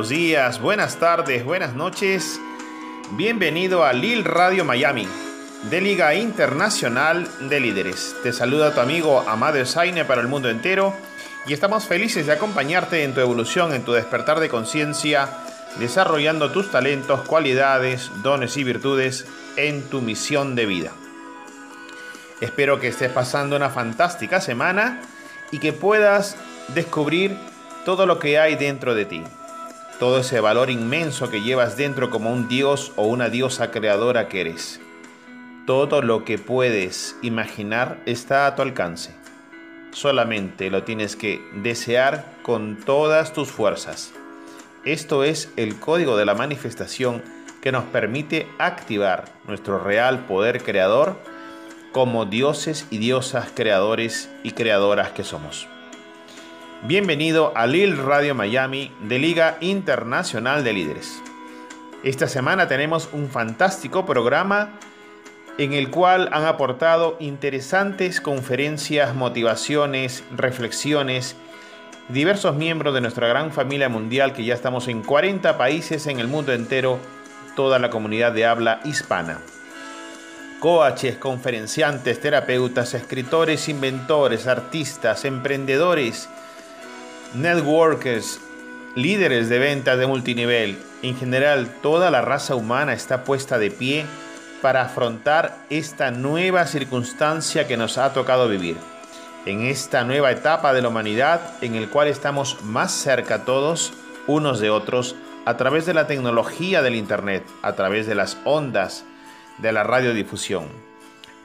Buenos días, buenas tardes, buenas noches. Bienvenido a Lil Radio Miami, de Liga Internacional de Líderes. Te saluda tu amigo Amado Saine para el mundo entero y estamos felices de acompañarte en tu evolución, en tu despertar de conciencia, desarrollando tus talentos, cualidades, dones y virtudes en tu misión de vida. Espero que estés pasando una fantástica semana y que puedas descubrir todo lo que hay dentro de ti, todo ese valor inmenso que llevas dentro como un dios o una diosa creadora que eres. Todo lo que puedes imaginar está a tu alcance. Solamente lo tienes que desear con todas tus fuerzas. Esto es el código de la manifestación que nos permite activar nuestro real poder creador como dioses y diosas creadores y creadoras que somos. Bienvenido a Lil Radio Miami de Liga Internacional de Líderes. Esta semana tenemos un fantástico programa en el cual han aportado interesantes conferencias, motivaciones, reflexiones, diversos miembros de nuestra gran familia mundial que ya estamos en 40 países en el mundo entero, toda la comunidad de habla hispana. Coaches, conferenciantes, terapeutas, escritores, inventores, artistas, emprendedores, networkers, líderes de ventas de multinivel, en general toda la raza humana está puesta de pie para afrontar esta nueva circunstancia que nos ha tocado vivir. En esta nueva etapa de la humanidad en el cual estamos más cerca todos unos de otros a través de la tecnología del Internet, a través de las ondas de la radiodifusión.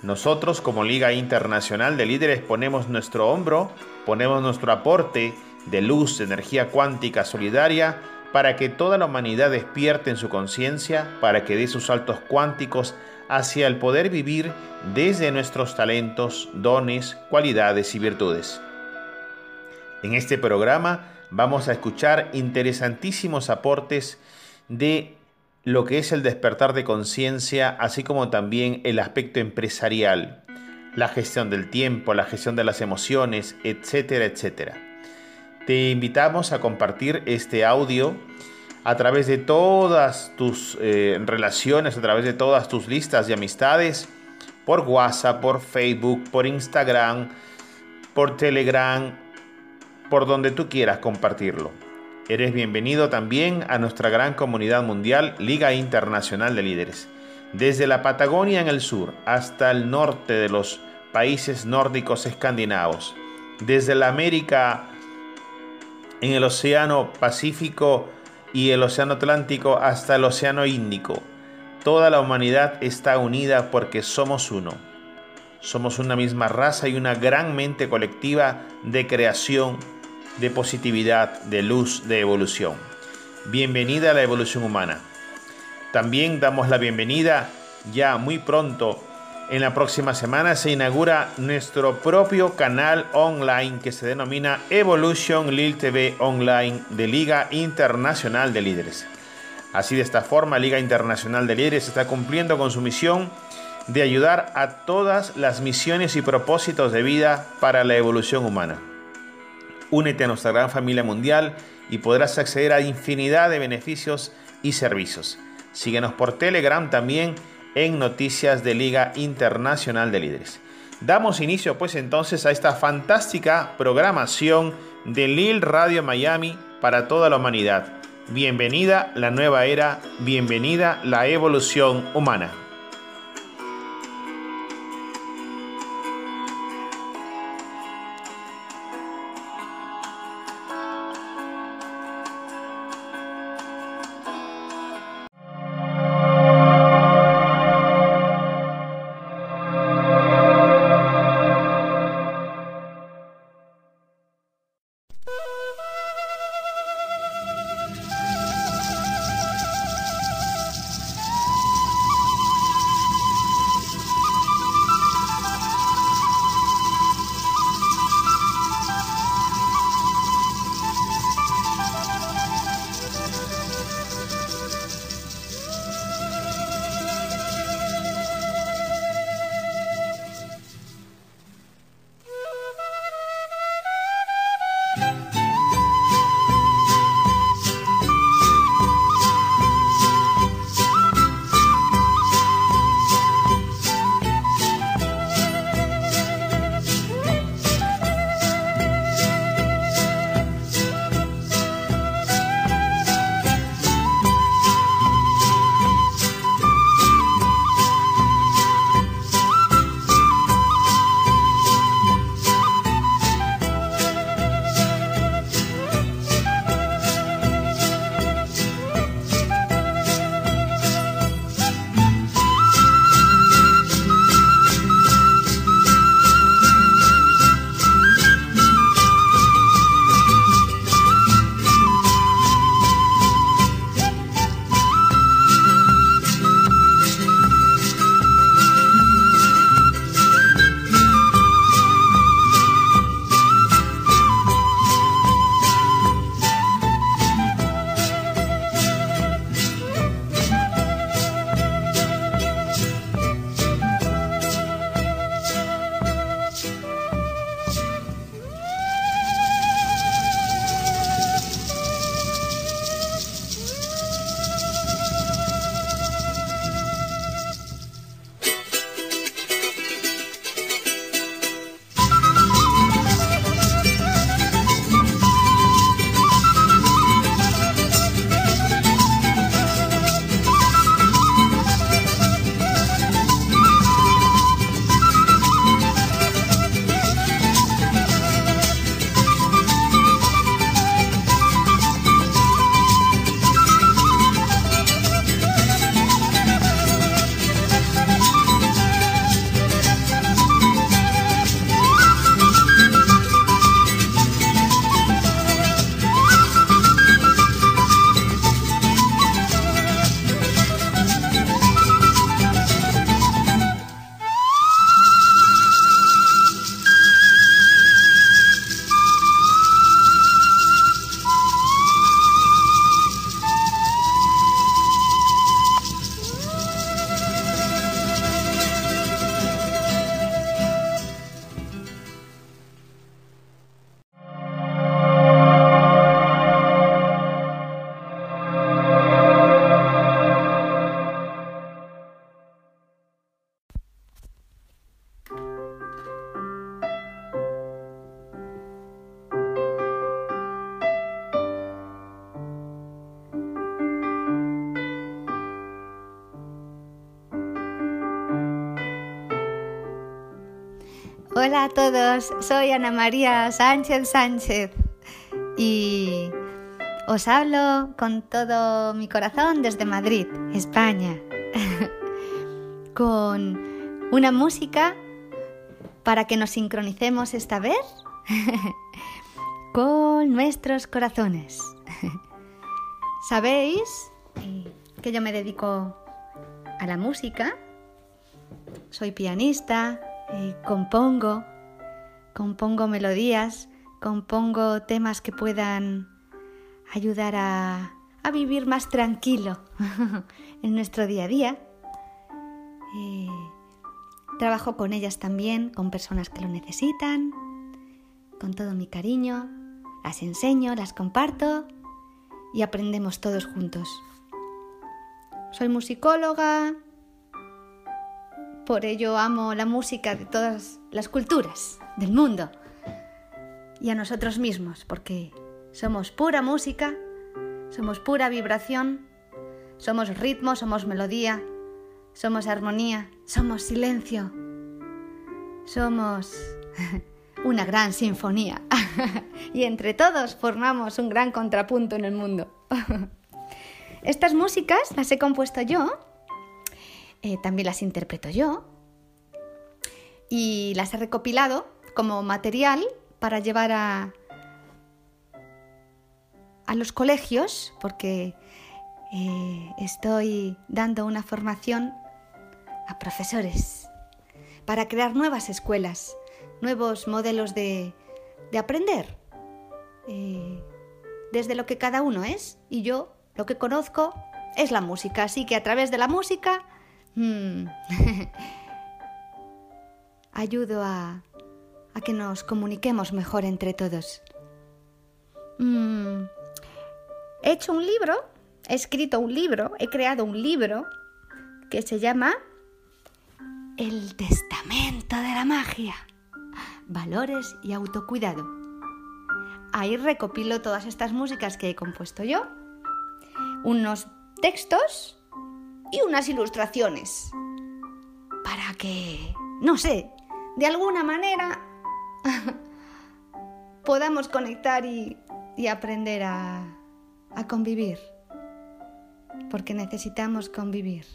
Nosotros como Liga Internacional de Líderes ponemos nuestro hombro, ponemos nuestro aporte de luz, de energía cuántica solidaria, para que toda la humanidad despierte en su conciencia, para que dé sus saltos cuánticos hacia el poder vivir desde nuestros talentos, dones, cualidades y virtudes. En este programa vamos a escuchar interesantísimos aportes de lo que es el despertar de conciencia, así como también el aspecto empresarial, la gestión del tiempo, la gestión de las emociones, etcétera, etcétera. Te invitamos a compartir este audio a través de todas tus eh, relaciones, a través de todas tus listas de amistades, por WhatsApp, por Facebook, por Instagram, por Telegram, por donde tú quieras compartirlo. Eres bienvenido también a nuestra gran comunidad mundial Liga Internacional de Líderes. Desde la Patagonia en el sur hasta el norte de los países nórdicos escandinavos. Desde la América en el Océano Pacífico y el Océano Atlántico hasta el Océano Índico. Toda la humanidad está unida porque somos uno. Somos una misma raza y una gran mente colectiva de creación, de positividad, de luz, de evolución. Bienvenida a la evolución humana. También damos la bienvenida ya muy pronto En la próxima semana se inaugura nuestro propio canal online que se denomina Evolution Lil TV Online de Liga Internacional de Líderes. Así de esta forma, Liga Internacional de Líderes está cumpliendo con su misión de ayudar a todas las misiones y propósitos de vida para la evolución humana. Únete a nuestra gran familia mundial y podrás acceder a infinidad de beneficios y servicios. Síguenos por Telegram también en Noticias de Liga Internacional de Líderes. Damos inicio pues entonces a esta fantástica programación de Lil Radio Miami para toda la humanidad. Bienvenida la nueva era, bienvenida la evolución humana. Todos, soy Ana María Sánchez Sánchez y os hablo con todo mi corazón desde Madrid, España, con una música para que nos sincronicemos esta vez con nuestros corazones. Sabéis que yo me dedico a la música soy pianista, compongo, compongo melodías, compongo temas que puedan ayudar a, a vivir más tranquilo en nuestro día a día. trabajo con ellas también, con personas que lo necesitan, con todo mi cariño, las enseño, las comparto y aprendemos todos juntos. Soy musicóloga, por ello amo la música de todas las culturas del mundo y a nosotros mismos, porque somos pura música, somos pura vibración, somos ritmo, somos melodía, somos armonía, somos silencio, somos una gran sinfonía y entre todos formamos un gran contrapunto en el mundo. Estas músicas las he compuesto yo eh, también las interpreto yo y las he recopilado como material para llevar a, a los colegios, porque eh, estoy dando una formación a profesores para crear nuevas escuelas, nuevos modelos de, aprender, eh, desde lo que cada uno es. Y yo lo que conozco es la música, así que a través de la música Mm. Ayudo a, a, que nos comuniquemos mejor entre todos. Mm. He hecho un libro, he escrito un libro, he creado un libro que se llama El Testamento de la Magia. Valores y autocuidado. Ahí recopilo todas estas músicas que he compuesto yo, unos textos y unas ilustraciones para que, no sé, de alguna manera podamos conectar y, aprender a, convivir, porque necesitamos convivir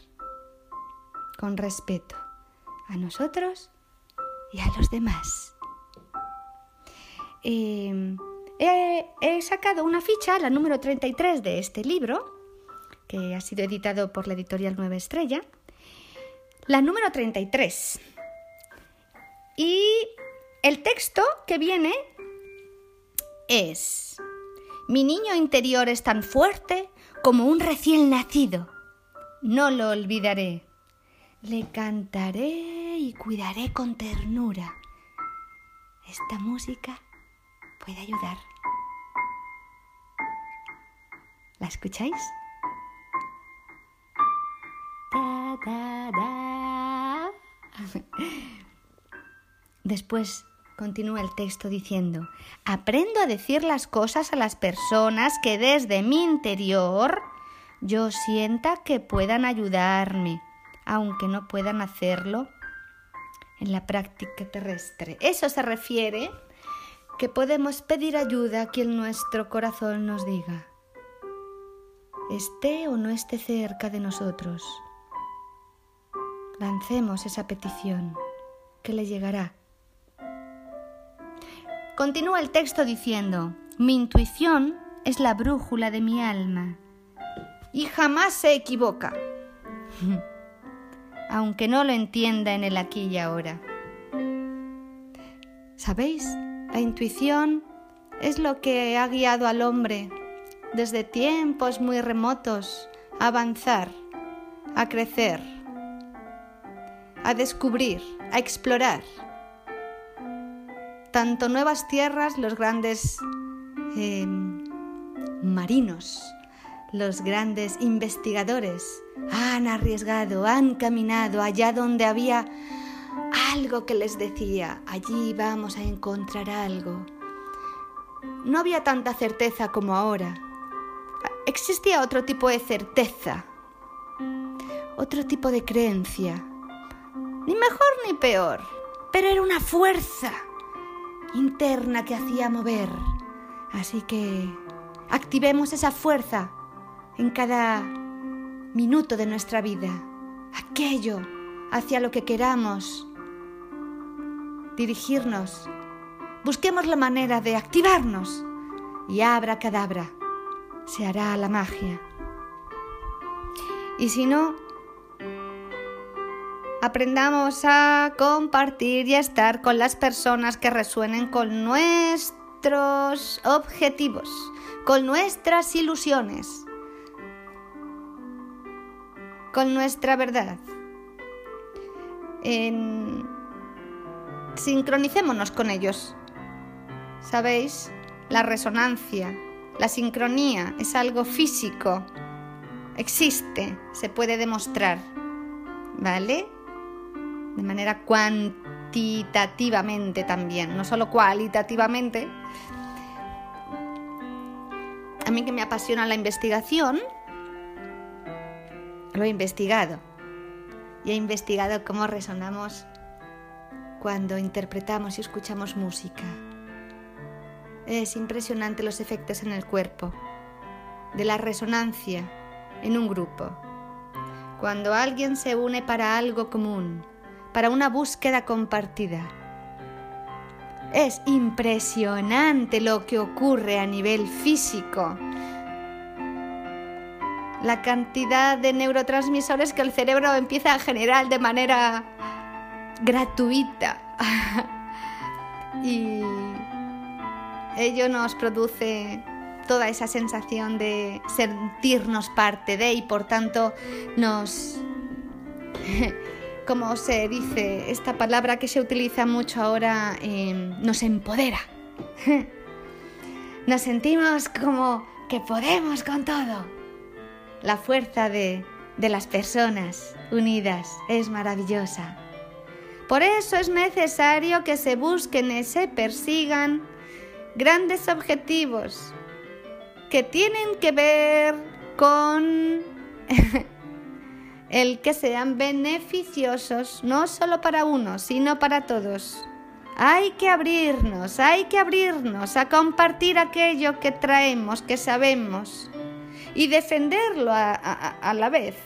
con respeto a nosotros y a los demás. Em, he, he, sacado una ficha, la número 33 de este libro, que ha sido editado por la editorial Nueva Estrella. La número 33. Y el texto que viene es, mi niño interior es tan fuerte como un recién nacido. No lo olvidaré. Le cantaré y cuidaré con ternura. Esta música puede ayudar. ¿La escucháis? Después continúa el texto diciendo, aprendo a decir las cosas a las personas que desde mi interior yo sienta que puedan ayudarme, aunque no puedan hacerlo en la práctica terrestre. Eso se refiere que podemos pedir ayuda a quien nuestro corazón nos diga, esté o no esté cerca de nosotros lancemos esa petición que le llegará. Continúa el texto diciendo, mi intuición es la brújula de mi alma y jamás se equivoca, aunque no lo entienda en el aquí y ahora. ¿Sabéis? La intuición es lo que ha guiado al hombre desde tiempos muy remotos a avanzar, a crecer, a descubrir, a explorar. Tanto nuevas tierras, los grandes em, marinos, los grandes investigadores han arriesgado, han caminado allá donde había algo que les decía, allí vamos a encontrar algo. No había tanta certeza como ahora. Existía otro tipo de certeza, otro tipo de creencia, ni mejor ni peor, pero era una fuerza interna que hacía mover. Así que activemos esa fuerza en cada minuto de nuestra vida, aquello hacia lo que queramos dirigirnos. Busquemos la manera de activarnos y abra cadabra, se hará la magia. Y si no, Aprendamos a compartir y a estar con las personas que resuenen con nuestros objetivos, con nuestras ilusiones, con nuestra verdad. Sincronicémonos con ellos. ¿Sabéis? La resonancia, la sincronía es algo físico. Existe, se puede demostrar. ¿Vale? De manera cuantitativamente también, no solo cualitativamente. A mí que me apasiona la investigación, lo he investigado. Y he investigado cómo resonamos cuando interpretamos y escuchamos música. Es impresionante los efectos en el cuerpo, de la resonancia en un grupo. Cuando alguien se une para algo común, para una búsqueda compartida. Es impresionante lo que ocurre a nivel físico. La cantidad de neurotransmisores que el cerebro empieza a generar de manera gratuita. y ello nos produce toda esa sensación de sentirnos parte de y por tanto nos, como se dice, esta palabra que se utiliza mucho ahora, em, nos empodera. Nos sentimos como que podemos con todo. La fuerza de, de las personas unidas es maravillosa. Por eso es necesario que se busquen y se persigan grandes objetivos que tienen que ver con el que sean beneficiosos no solo para uno, sino para todos. Hay que abrirnos, hay que abrirnos a compartir aquello que traemos, que sabemos, y defenderlo a, la vez.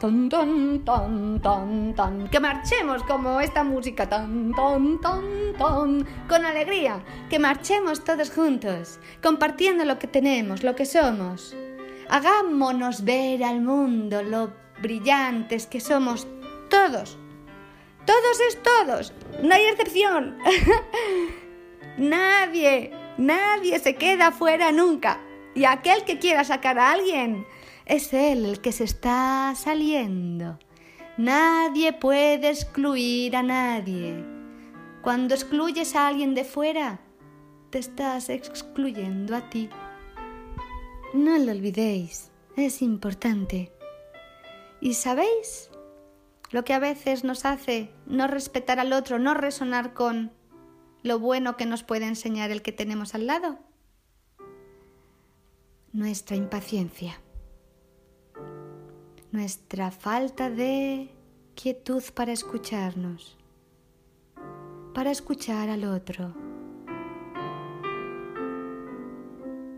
Ton, ton, ton, ton, ton. Que marchemos como esta música, ton, ton, ton, ton, con alegría. Que marchemos todos juntos, compartiendo lo que tenemos, lo que somos. Hagámonos ver al mundo lo brillantes que somos todos. Todos es todos, no hay excepción. nadie, nadie se queda fuera nunca. Y aquel que quiera sacar a alguien, es él el que se está saliendo. Nadie puede excluir a nadie. Cuando excluyes a alguien de fuera, te estás excluyendo a ti. No lo olvidéis, es importante. ¿Y sabéis lo que a veces nos hace no respetar al otro, no resonar con lo bueno que nos puede enseñar el que tenemos al lado? Nuestra impaciencia, nuestra falta de quietud para escucharnos, para escuchar al otro,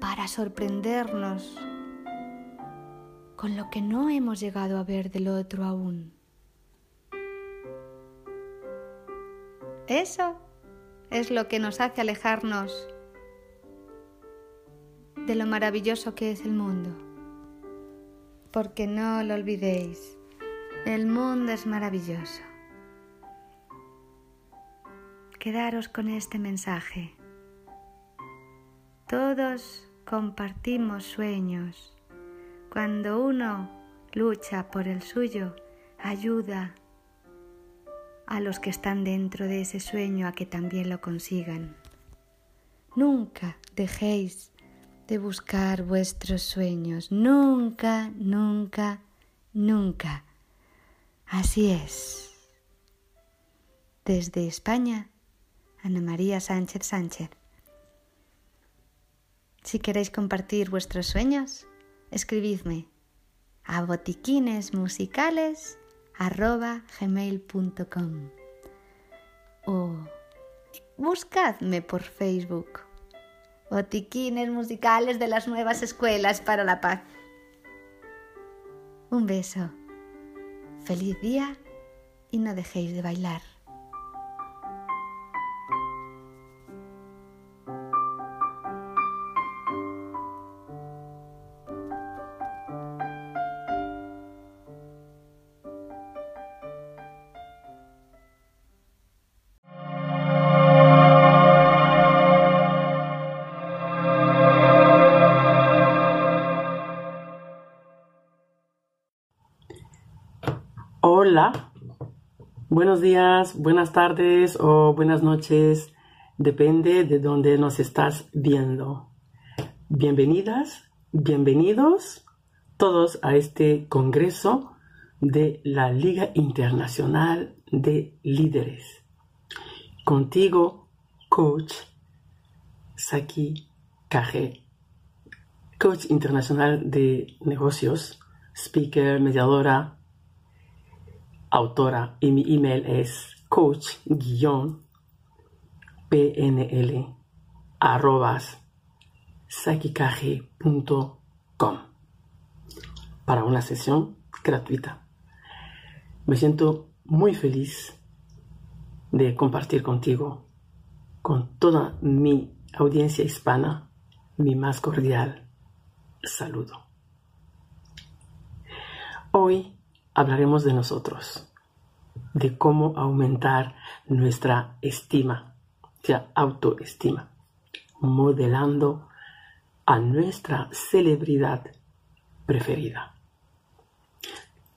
para sorprendernos con lo que no hemos llegado a ver del otro aún. Eso es lo que nos hace alejarnos de lo maravilloso que es el mundo. Porque no lo olvidéis, el mundo es maravilloso. Quedaros con este mensaje. Todos compartimos sueños cuando uno lucha por el suyo, ayuda a los que están dentro de ese sueño a que también lo consigan. Nunca dejéis de buscar vuestros sueños, nunca, nunca, nunca. Así es. Desde España, Ana María Sánchez Sánchez. Si queréis compartir vuestros sueños, escribidme a botiquinesmusicales.gmail.com o buscadme por Facebook. Botiquines musicales de las nuevas escuelas para la paz. Un beso. Feliz día y no dejéis de bailar. Hola, buenos días, buenas tardes o buenas noches, depende de dónde nos estás viendo. Bienvenidas, bienvenidos todos a este Congreso de la Liga Internacional de Líderes. Contigo, coach Saki Kaje, coach internacional de negocios, speaker, mediadora, autora y mi email es coach-pnl arrobas para una sesión gratuita. Me siento muy feliz de compartir contigo, con toda mi audiencia hispana, mi más cordial saludo. Hoy hablaremos de nosotros, de cómo aumentar nuestra estima, o sea, autoestima, modelando a nuestra celebridad preferida.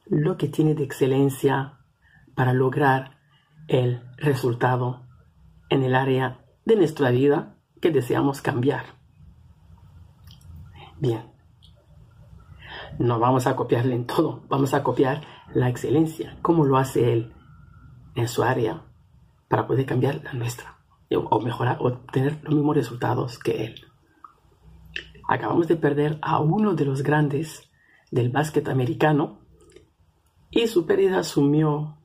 Lo que tiene de excelencia para lograr el resultado en el área de nuestra vida que deseamos cambiar. Bien, no vamos a copiarle en todo, vamos a copiar la excelencia, cómo lo hace él en su área para poder cambiar la nuestra o mejorar o tener los mismos resultados que él. Acabamos de perder a uno de los grandes del básquet americano y su pérdida sumió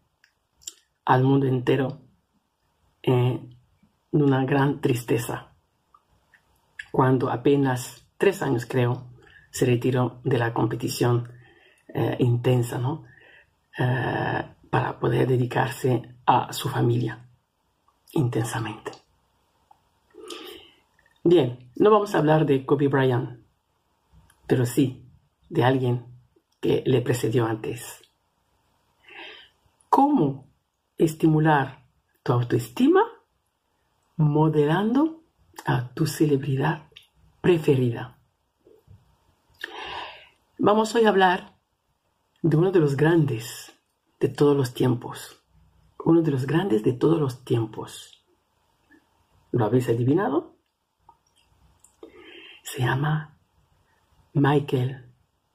al mundo entero en una gran tristeza. Cuando apenas tres años creo se retiró de la competición eh, intensa, ¿no? Eh, para poder dedicarse a su familia intensamente. Bien, no vamos a hablar de Kobe Bryant, pero sí de alguien que le precedió antes. ¿Cómo estimular tu autoestima? Modelando a tu celebridad preferida. Vamos hoy a hablar de uno de los grandes de todos los tiempos. Uno de los grandes de todos los tiempos. ¿Lo habéis adivinado? Se llama Michael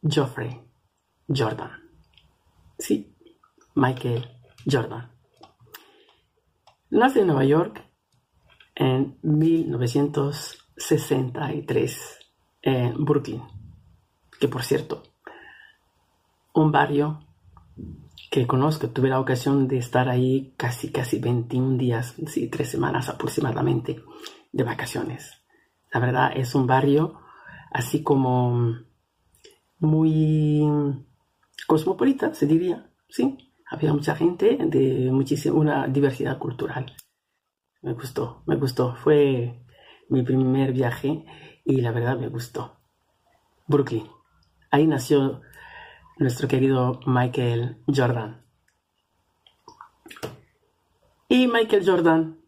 Geoffrey Jordan. Sí, Michael Jordan. Nace en Nueva York en 1963 en Brooklyn que por cierto, un barrio que conozco, tuve la ocasión de estar ahí casi, casi 21 días, sí, tres semanas aproximadamente de vacaciones. La verdad es un barrio así como muy cosmopolita, se diría, ¿sí? Había mucha gente de muchísima, una diversidad cultural. Me gustó, me gustó. Fue mi primer viaje y la verdad me gustó. Brooklyn. Ahí nació nuestro querido Michael Jordan. Y Michael Jordan,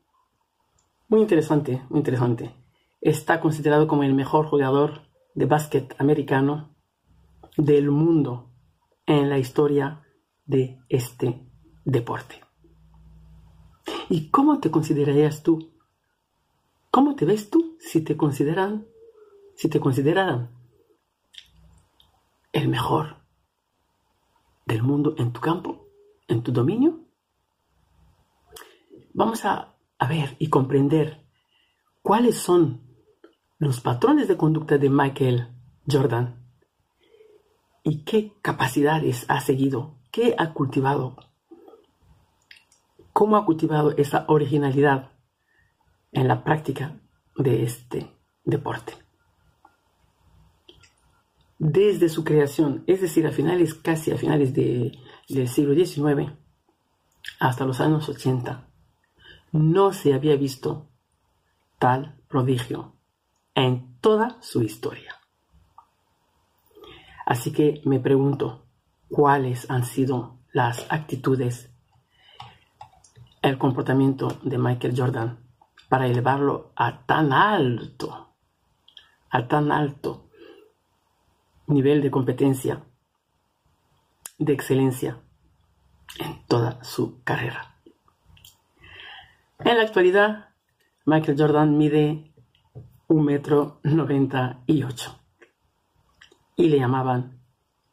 muy interesante, muy interesante, está considerado como el mejor jugador de básquet americano del mundo en la historia de este deporte. ¿Y cómo te considerarías tú? ¿Cómo te ves tú si te consideran, si te consideraran el mejor del mundo en tu campo, en tu dominio? Vamos a, ver y comprender cuáles son los patrones de conducta de Michael Jordan y qué capacidades ha seguido, qué ha cultivado, cómo ha cultivado esa originalidad en la práctica de este deporte desde su creación, es decir, a finales, casi a finales del siglo XIX, hasta los años 80, no se había visto tal prodigio en toda su historia. Así que me pregunto, ¿cuáles han sido las actitudes, el comportamiento de Michael Jordan para elevarlo a tan alto, a tan alto nivel de competencia, de excelencia, en toda su carrera. En la actualidad, Michael Jordan mide un metro noventa y ocho y le llamaban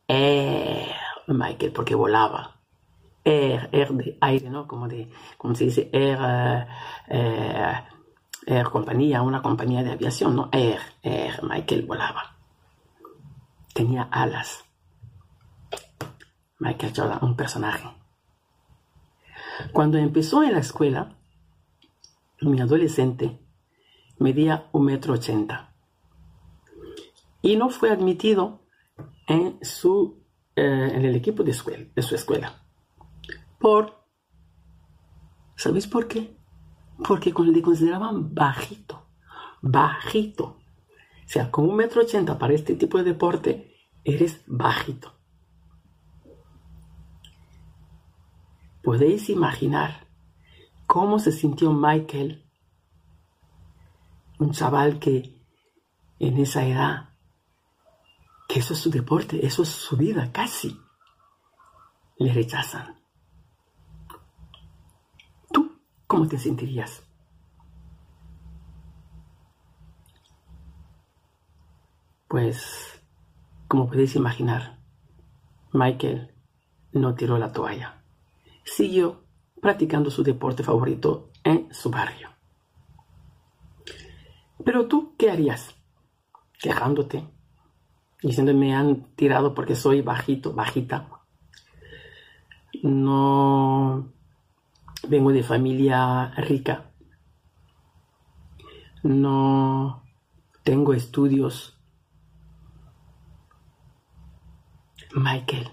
Air Michael porque volaba. Air, air de aire, ¿no? Como, de, como se dice, Air, eh, eh, Air compañía, una compañía de aviación, ¿no? Air, Air, Michael volaba. Tenía alas. Michael Jordan, un personaje. Cuando empezó en la escuela, mi adolescente medía un metro ochenta y no fue admitido en, su, eh, en el equipo de, escuela, su escuela. Por, ¿sabéis por qué? Porque le consideraban bajito, bajito. O sea, con un metro ochenta para este tipo de deporte, eres bajito. Podéis imaginar cómo se sintió Michael, un chaval que en esa edad, que eso es su deporte, eso es su vida casi, le rechazan. ¿Tú cómo te sentirías? Pues, como podéis imaginar, Michael no tiró la toalla. Siguió practicando su deporte favorito en su barrio. Pero tú, ¿qué harías? Quejándote, diciendo me han tirado porque soy bajito, bajita. No vengo de familia rica. No tengo estudios. Michael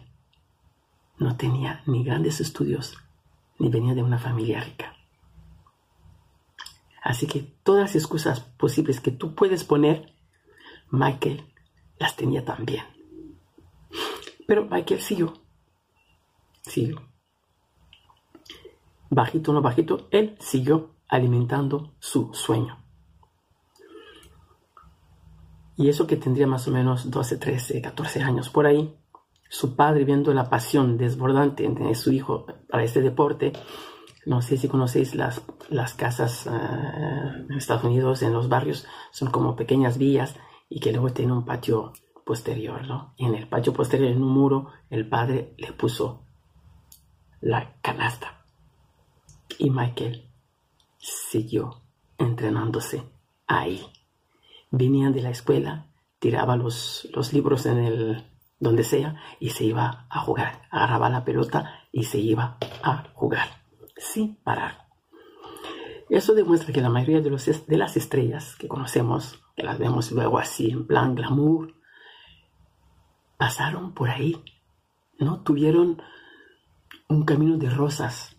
no tenía ni grandes estudios ni venía de una familia rica. Así que todas las excusas posibles que tú puedes poner, Michael las tenía también. Pero Michael siguió. Siguió. Bajito o no bajito, él siguió alimentando su sueño. Y eso que tendría más o menos 12, 13, 14 años por ahí, su padre viendo la pasión desbordante de su hijo para este deporte, no sé si conocéis las, las casas eh, en Estados Unidos, en los barrios, son como pequeñas villas y que luego tienen un patio posterior, ¿no? Y en el patio posterior, en un muro, el padre le puso la canasta. Y Michael siguió entrenándose ahí. Venían de la escuela, tiraba los, los libros en el, donde sea, y se iba a jugar. Agarraba la pelota y se iba a jugar, sin parar. Eso demuestra que la mayoría de, los, de las estrellas que conocemos, que las vemos luego así en plan glamour, pasaron por ahí. No tuvieron un camino de rosas.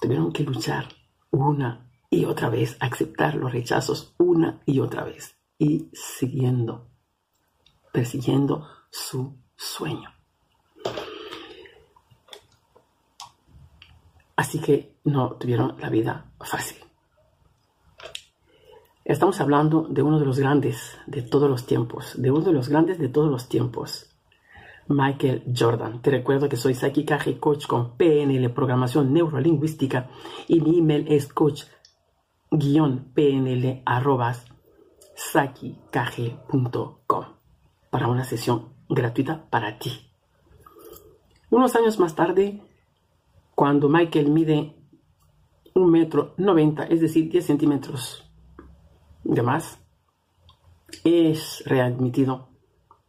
Tuvieron que luchar una y otra vez, aceptar los rechazos una y otra vez y siguiendo, persiguiendo su sueño. Así que no tuvieron la vida fácil. Estamos hablando de uno de los grandes de todos los tiempos, de uno de los grandes de todos los tiempos, Michael Jordan. Te recuerdo que soy Saki Kaji, coach con PNL, programación neurolingüística, y mi email es coach-pnl para una sesión gratuita para ti. Unos años más tarde, cuando Michael mide un metro noventa, es decir, 10 centímetros de más, es readmitido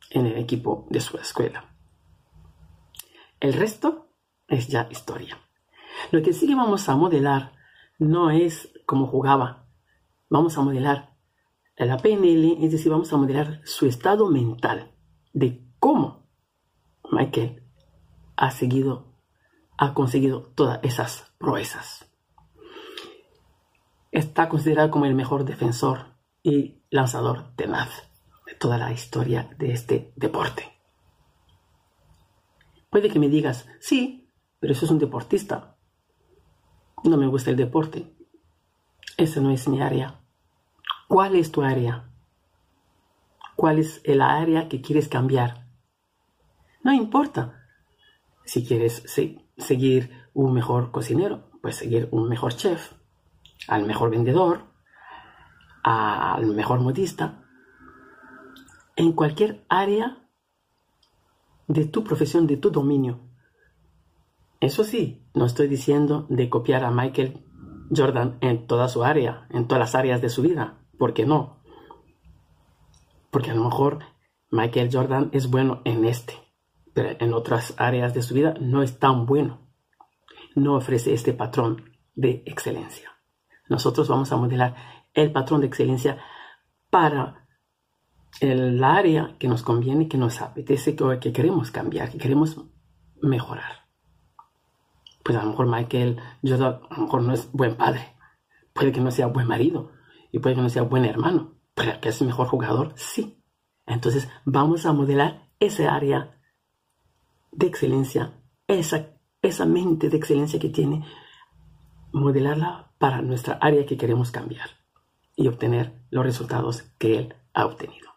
en el equipo de su escuela. El resto es ya historia. Lo que sí que vamos a modelar no es como jugaba. Vamos a modelar la PNL, es decir, vamos a modelar su estado mental de cómo Michael ha seguido, ha conseguido todas esas proezas. Está considerado como el mejor defensor y lanzador tenaz de toda la historia de este deporte. Puede que me digas, sí, pero eso es un deportista. No me gusta el deporte. Esa no es mi área. ¿Cuál es tu área? ¿Cuál es el área que quieres cambiar? No importa si quieres seguir un mejor cocinero, puedes seguir un mejor chef, al mejor vendedor, al mejor modista. En cualquier área de tu profesión, de tu dominio. Eso sí, no estoy diciendo de copiar a Michael Jordan en toda su área, en todas las áreas de su vida. ¿Por qué no? Porque a lo mejor Michael Jordan es bueno en este, pero en otras áreas de su vida no es tan bueno. No ofrece este patrón de excelencia. Nosotros vamos a modelar el patrón de excelencia para el área que nos conviene, que nos apetece, que, que queremos cambiar, que queremos mejorar. Pues a lo mejor Michael Jordan a lo mejor no es buen padre, puede que no sea buen marido y puede que no sea buen hermano, pero que es mejor jugador, sí. Entonces vamos a modelar esa área de excelencia, esa, esa mente de excelencia que tiene, modelarla para nuestra área que queremos cambiar y obtener los resultados que él ha obtenido.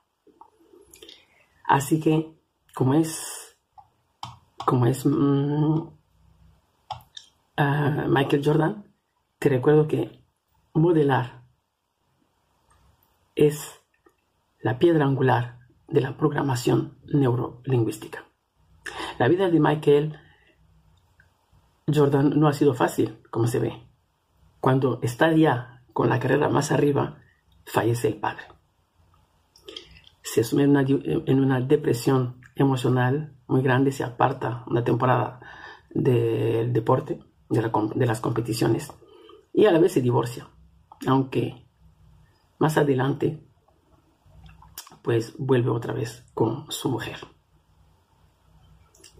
Así que, como es, como es mm, ah, Michael Jordan, te recuerdo que modelar es la piedra angular de la programación neurolingüística. La vida de Michael Jordan no ha sido fácil, como se ve. Cuando está ya con la carrera más arriba, fallece el padre. Se asume en una, depresión emocional muy grande, se aparta una temporada del deporte, de, de las competiciones, y a la vez se divorcia, aunque más adelante pues vuelve otra vez con su mujer.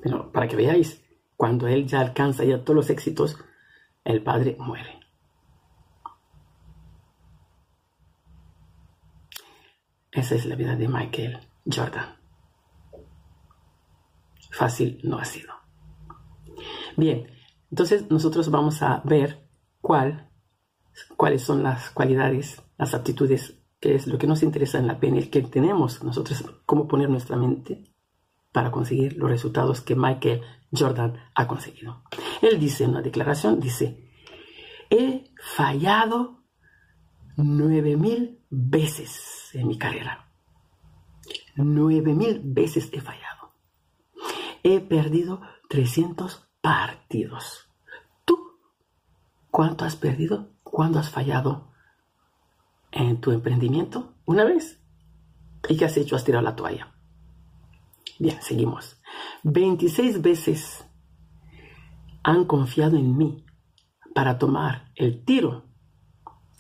Pero para que veáis, cuando él ya alcanza ya todos los éxitos, el padre muere. Esa es la vida de Michael Jordan. Fácil no ha sido. Bien, entonces nosotros vamos a ver cuál, cuáles son las cualidades, las aptitudes que es lo que nos interesa en la PNL, que tenemos nosotros, cómo poner nuestra mente para conseguir los resultados que Michael Jordan ha conseguido. Él dice en una declaración, dice, he fallado nueve mil veces en mi carrera. Nueve mil veces he fallado. He perdido 300 partidos. ¿Tú cuánto has perdido? ¿Cuándo has fallado en tu emprendimiento una vez. ¿Y qué has hecho? Has tirado la toalla. Bien, seguimos. 26 veces han confiado en mí para tomar el tiro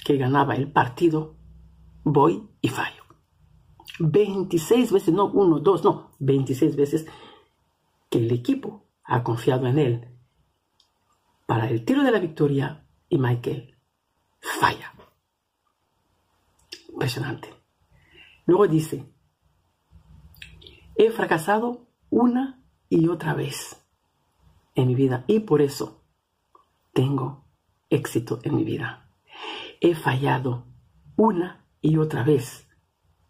que ganaba el partido. Voy y fallo. 26 veces, no uno, dos, no, 26 veces que el equipo ha confiado en él para el tiro de la victoria y Michael falla. Impresionante. Luego dice, he fracasado una y otra vez en mi vida y por eso tengo éxito en mi vida. He fallado una y otra vez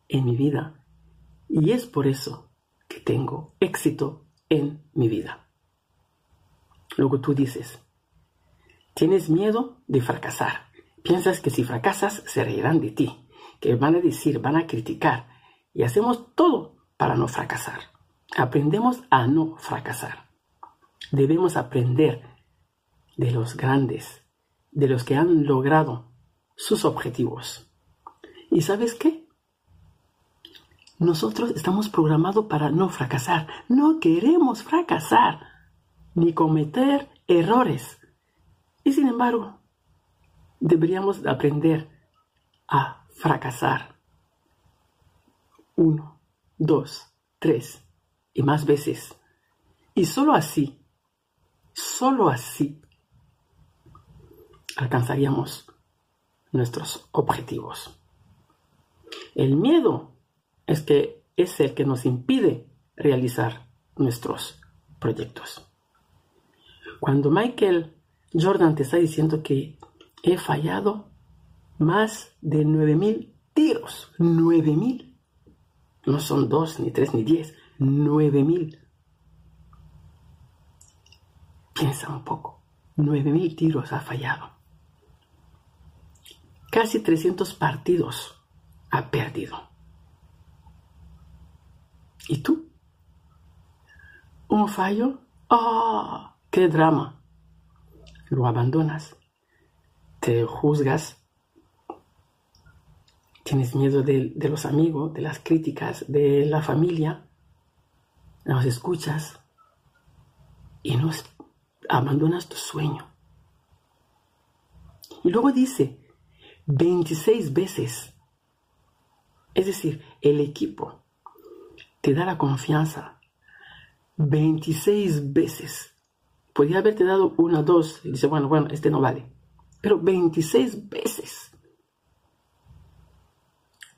en mi vida y es por eso que tengo éxito en mi vida. Luego tú dices, tienes miedo de fracasar. Piensas que si fracasas se reirán de ti que van a decir, van a criticar. Y hacemos todo para no fracasar. Aprendemos a no fracasar. Debemos aprender de los grandes, de los que han logrado sus objetivos. ¿Y sabes qué? Nosotros estamos programados para no fracasar. No queremos fracasar ni cometer errores. Y sin embargo, deberíamos aprender a fracasar. Uno, dos, tres y más veces. Y solo así, solo así, alcanzaríamos nuestros objetivos. El miedo es que es el que nos impide realizar nuestros proyectos. Cuando Michael Jordan te está diciendo que he fallado, más de 9.000 tiros. 9.000. No son dos, ni tres, ni diez. 9.000. Piensa un poco. 9.000 tiros ha fallado. Casi 300 partidos ha perdido. ¿Y tú? ¿Un fallo? ¡Oh! ¡Qué drama! Lo abandonas. Te juzgas. Tienes miedo de, los amigos, de las críticas, de la familia. Los escuchas y no abandonas tu sueño. Y luego dice, 26 veces. Es decir, el equipo te da la confianza 26 veces. Podría haberte dado una, dos, y dice, bueno, bueno, este no vale. Pero 26 veces.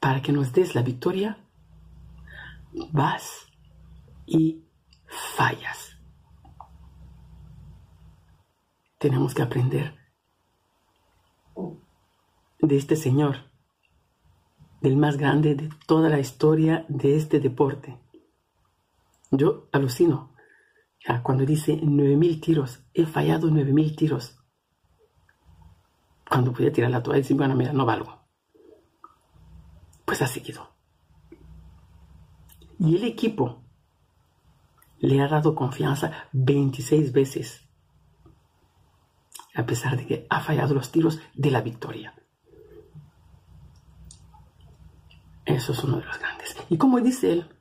Para que nos des la victoria, vas y fallas. tenemos que aprender de este señor, del más grande de toda la historia de este deporte. Yo alucino cuando dice 9000 tiros, he fallado 9000 tiros. Cuando podía tirar la toalla decir, bueno, mira, no valgo. Pues ha seguido. Y el equipo le ha dado confianza 26 veces a pesar de que ha fallado los tiros de la victoria. Eso es uno de los grandes. Y como dice él,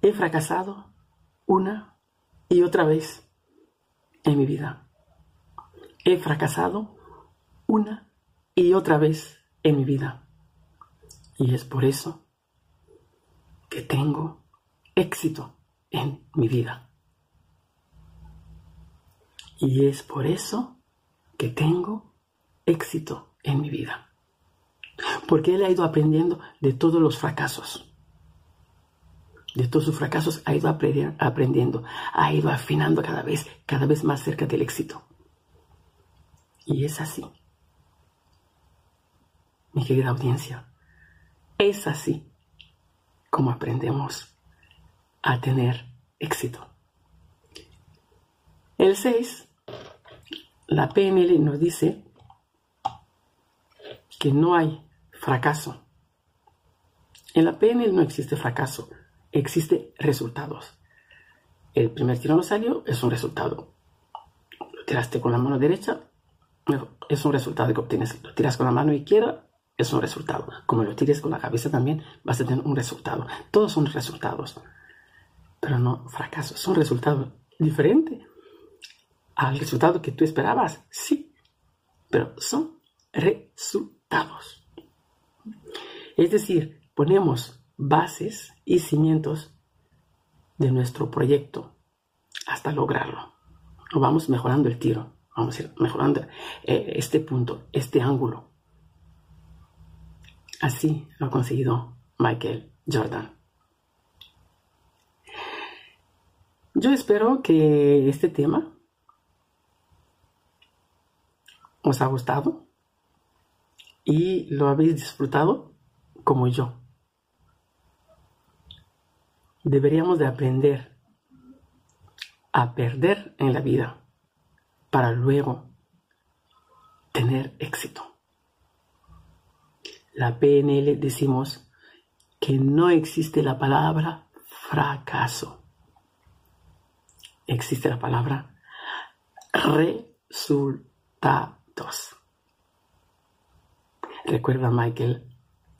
he fracasado una y otra vez en mi vida. He fracasado una y otra vez en mi vida. Y es por eso que tengo éxito en mi vida. Y es por eso que tengo éxito en mi vida. Porque él ha ido aprendiendo de todos los fracasos. De todos sus fracasos ha ido aprendiendo, ha ido afinando cada vez, cada vez más cerca del éxito. Y es así. Mi querida audiencia, es así como aprendemos a tener éxito. El 6, la PNL nos dice que no hay fracaso. En la PNL no existe fracaso, existe resultados. El primer tiro no salió, es un resultado. Lo tiraste con la mano derecha, es un resultado que obtienes. Lo tiras con la mano izquierda, es un resultado. Como lo tires con la cabeza también, vas a tener un resultado. Todos son resultados pero no fracaso. Es un resultado diferente al resultado que tú esperabas, sí, pero son resultados. Es decir, ponemos bases y cimientos de nuestro proyecto hasta lograrlo. O vamos mejorando el tiro, vamos a ir mejorando eh, este punto, este ángulo. Así lo ha conseguido Michael Jordan. Yo espero que este tema os ha gustado y lo habéis disfrutado como yo. Deberíamos de aprender a perder en la vida para luego tener éxito. La PNL decimos que no existe la palabra fracaso existe la palabra resultados. Recuerda Michael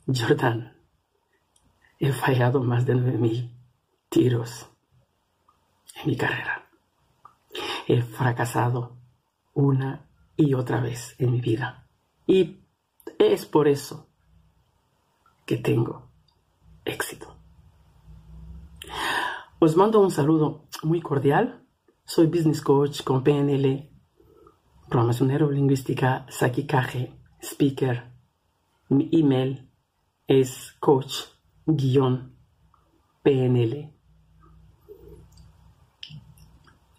Jordan, he fallado más de 9.000 tiros en mi carrera. He fracasado una y otra vez en mi vida. Y es por eso que tengo éxito. Os mando un saludo muy cordial. Soy business coach con PNL, programación neurolingüística, Sakikaje, speaker. Mi email es coach-pnl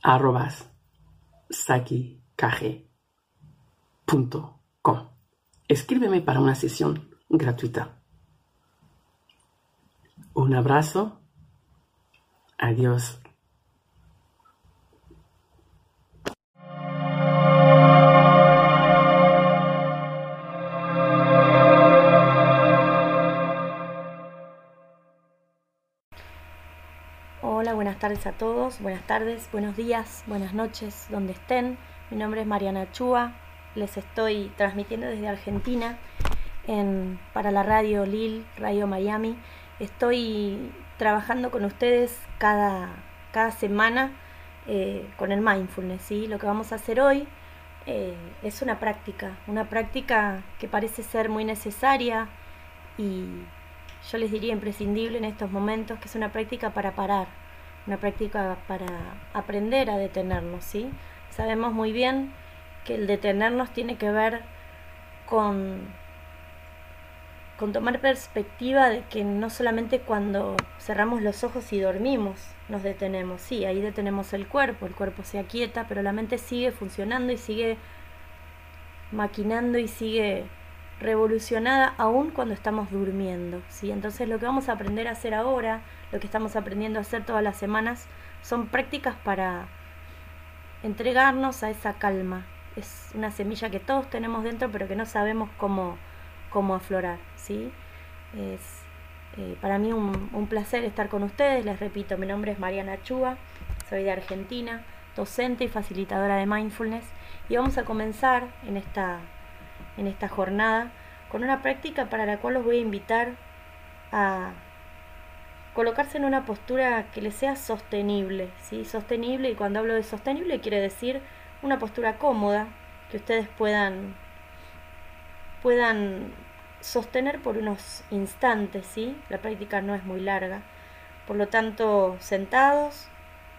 arrobas sakikaje.com. Escríbeme para una sesión gratuita. Un abrazo Adiós. Hola, buenas tardes a todos, buenas tardes, buenos días, buenas noches, donde estén. Mi nombre es Mariana Chua, les estoy transmitiendo desde Argentina en, para la radio Lil, Radio Miami. Estoy trabajando con ustedes cada, cada semana eh, con el mindfulness. ¿sí? Lo que vamos a hacer hoy eh, es una práctica, una práctica que parece ser muy necesaria y yo les diría imprescindible en estos momentos, que es una práctica para parar, una práctica para aprender a detenernos. ¿sí? Sabemos muy bien que el detenernos tiene que ver con con tomar perspectiva de que no solamente cuando cerramos los ojos y dormimos nos detenemos, sí, ahí detenemos el cuerpo, el cuerpo se aquieta, pero la mente sigue funcionando y sigue maquinando y sigue revolucionada aún cuando estamos durmiendo, ¿sí? Entonces lo que vamos a aprender a hacer ahora, lo que estamos aprendiendo a hacer todas las semanas, son prácticas para entregarnos a esa calma. Es una semilla que todos tenemos dentro, pero que no sabemos cómo cómo aflorar, ¿sí? Es eh, para mí un, placer estar con ustedes, les repito, mi nombre es Mariana Chua, soy de Argentina, docente y facilitadora de mindfulness y vamos a comenzar en esta, en esta jornada con una práctica para la cual los voy a invitar a colocarse en una postura que les sea sostenible, ¿sí? Sostenible y cuando hablo de sostenible quiere decir una postura cómoda que ustedes puedan puedan sostener por unos instantes, ¿sí? La práctica no es muy larga. Por lo tanto, sentados,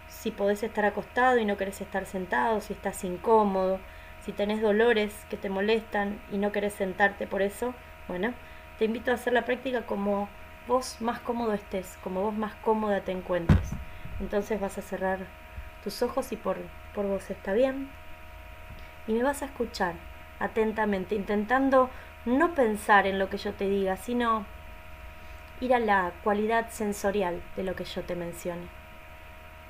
si podés estar acostado y no querés estar sentado, si estás incómodo, si tenés dolores que te molestan y no querés sentarte por eso, bueno, te invito a hacer la práctica como vos más cómodo estés, como vos más cómoda te encuentres. Entonces vas a cerrar tus ojos y por, por vos está bien. Y me vas a escuchar atentamente, intentando no pensar en lo que yo te diga, sino ir a la cualidad sensorial de lo que yo te mencione.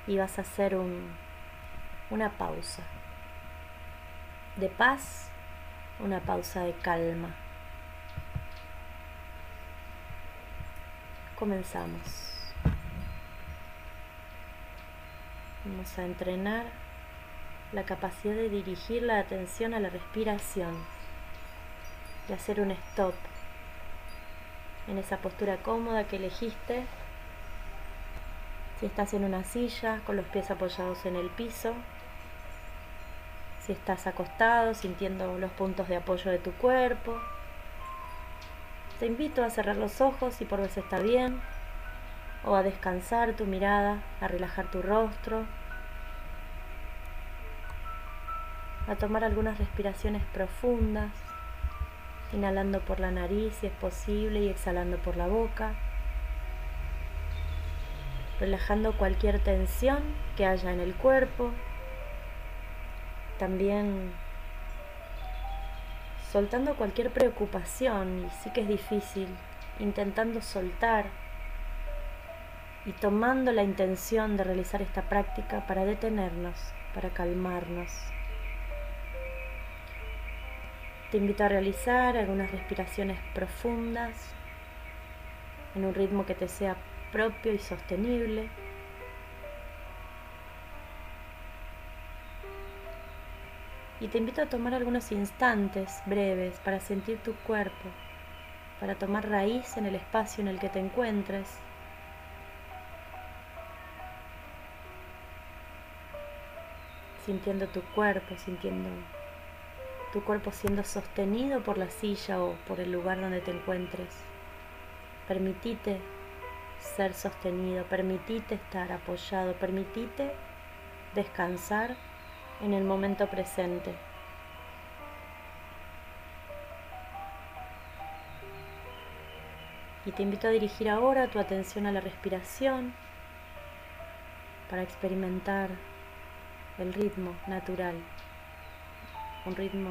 Y vas a hacer un, una pausa de paz, una pausa de calma. Comenzamos. Vamos a entrenar la capacidad de dirigir la atención a la respiración, de hacer un stop en esa postura cómoda que elegiste. Si estás en una silla con los pies apoyados en el piso, si estás acostado sintiendo los puntos de apoyo de tu cuerpo. Te invito a cerrar los ojos si por vez está bien, o a descansar tu mirada, a relajar tu rostro, a tomar algunas respiraciones profundas, inhalando por la nariz si es posible y exhalando por la boca, relajando cualquier tensión que haya en el cuerpo, también soltando cualquier preocupación, y sí que es difícil, intentando soltar y tomando la intención de realizar esta práctica para detenernos, para calmarnos. Te invito a realizar algunas respiraciones profundas en un ritmo que te sea propio y sostenible. Y te invito a tomar algunos instantes breves para sentir tu cuerpo, para tomar raíz en el espacio en el que te encuentres. Sintiendo tu cuerpo, sintiendo tu cuerpo siendo sostenido por la silla o por el lugar donde te encuentres. Permitite ser sostenido, permitite estar apoyado, permitite descansar en el momento presente. Y te invito a dirigir ahora tu atención a la respiración para experimentar el ritmo natural un ritmo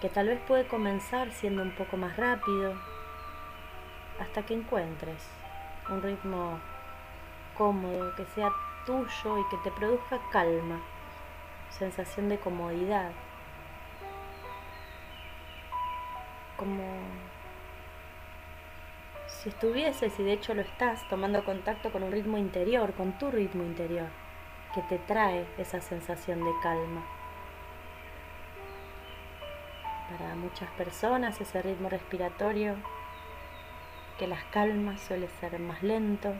que tal vez puede comenzar siendo un poco más rápido hasta que encuentres un ritmo cómodo, que sea tuyo y que te produzca calma, sensación de comodidad. Como si estuvieses, y de hecho lo estás, tomando contacto con un ritmo interior, con tu ritmo interior, que te trae esa sensación de calma. Para muchas personas ese ritmo respiratorio que las calmas suele ser más lento,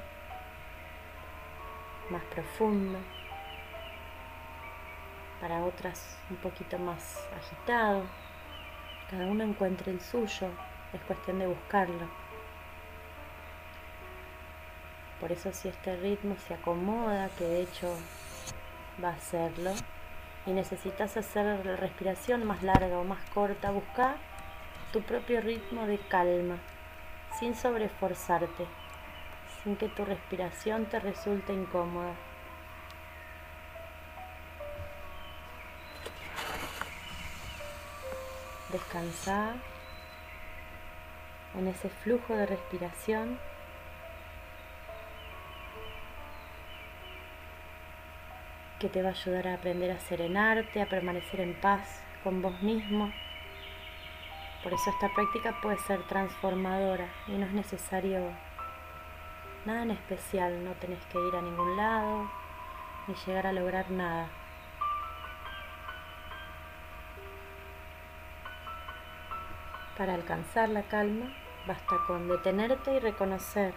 más profundo. Para otras un poquito más agitado. Cada uno encuentre el suyo, es cuestión de buscarlo. Por eso si este ritmo se acomoda, que de hecho va a hacerlo, y necesitas hacer la respiración más larga o más corta, busca tu propio ritmo de calma, sin sobreforzarte, sin que tu respiración te resulte incómoda. Descansar en ese flujo de respiración que te va a ayudar a aprender a serenarte, a permanecer en paz con vos mismo. Por eso esta práctica puede ser transformadora y no es necesario nada en especial, no tenés que ir a ningún lado ni llegar a lograr nada. Para alcanzar la calma basta con detenerte y reconocer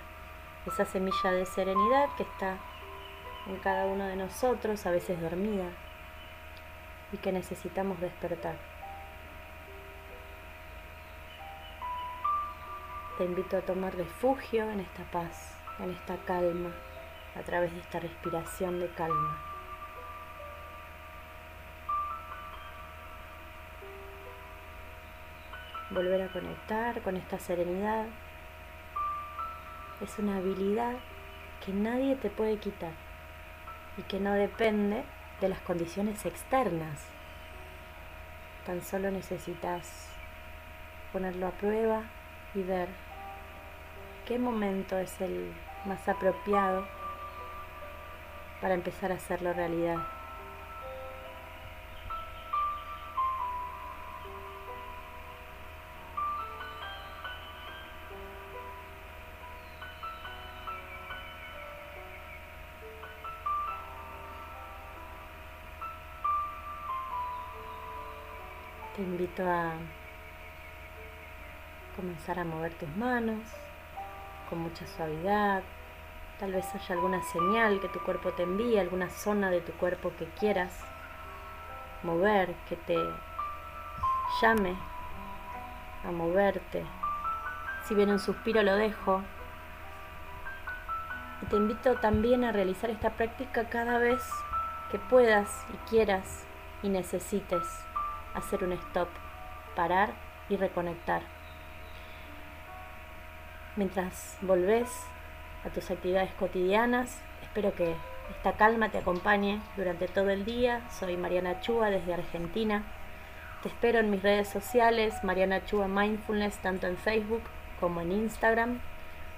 esa semilla de serenidad que está en cada uno de nosotros, a veces dormida, y que necesitamos despertar. Te invito a tomar refugio en esta paz, en esta calma, a través de esta respiración de calma. Volver a conectar con esta serenidad es una habilidad que nadie te puede quitar y que no depende de las condiciones externas. Tan solo necesitas ponerlo a prueba y ver qué momento es el más apropiado para empezar a hacerlo realidad. Te invito a comenzar a mover tus manos con mucha suavidad. Tal vez haya alguna señal que tu cuerpo te envíe, alguna zona de tu cuerpo que quieras mover, que te llame a moverte. Si viene un suspiro lo dejo. Y te invito también a realizar esta práctica cada vez que puedas y quieras y necesites hacer un stop, parar y reconectar. Mientras volvés a tus actividades cotidianas, espero que esta calma te acompañe durante todo el día. Soy Mariana Chua desde Argentina. Te espero en mis redes sociales, Mariana Chua Mindfulness, tanto en Facebook como en Instagram,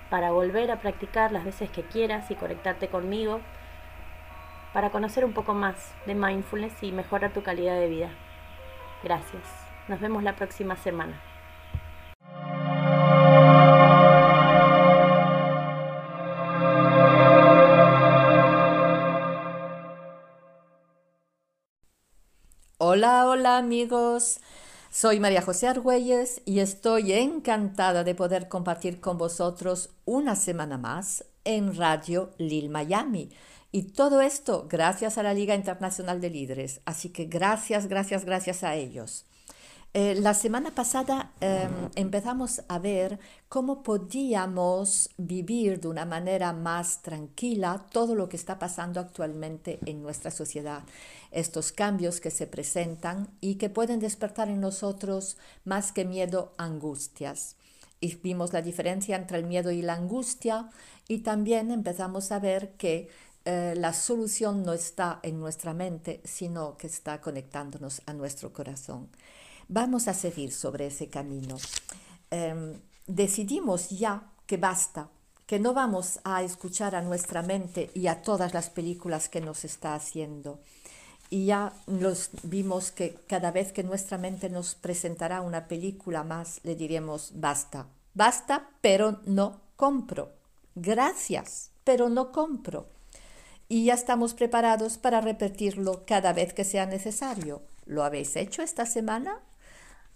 para volver a practicar las veces que quieras y conectarte conmigo, para conocer un poco más de mindfulness y mejorar tu calidad de vida. Gracias. Nos vemos la próxima semana. Hola, hola amigos. Soy María José Argüelles y estoy encantada de poder compartir con vosotros una semana más en Radio Lil Miami y todo esto gracias a la Liga Internacional de Líderes. Así que gracias, gracias, gracias a ellos. Eh, la semana pasada em, empezamos a ver cómo podíamos vivir de una manera más tranquila todo lo que está pasando actualmente en nuestra sociedad, estos cambios que se presentan y que pueden despertar en nosotros más que miedo, angustias. Y vimos la diferencia entre el miedo y la angustia y también empezamos a ver que eh, la solución no está en nuestra mente, sino que está conectándonos a nuestro corazón. Vamos a seguir sobre ese camino. Em, decidimos ya que basta, que no vamos a escuchar a nuestra mente y a todas las películas que nos está haciendo. Y ya los vimos que cada vez que nuestra mente nos presentará una película más, le diremos basta, basta, pero no compro. Gracias, pero no compro. Y ya estamos preparados para repetirlo cada vez que sea necesario. ¿Lo habéis hecho esta semana?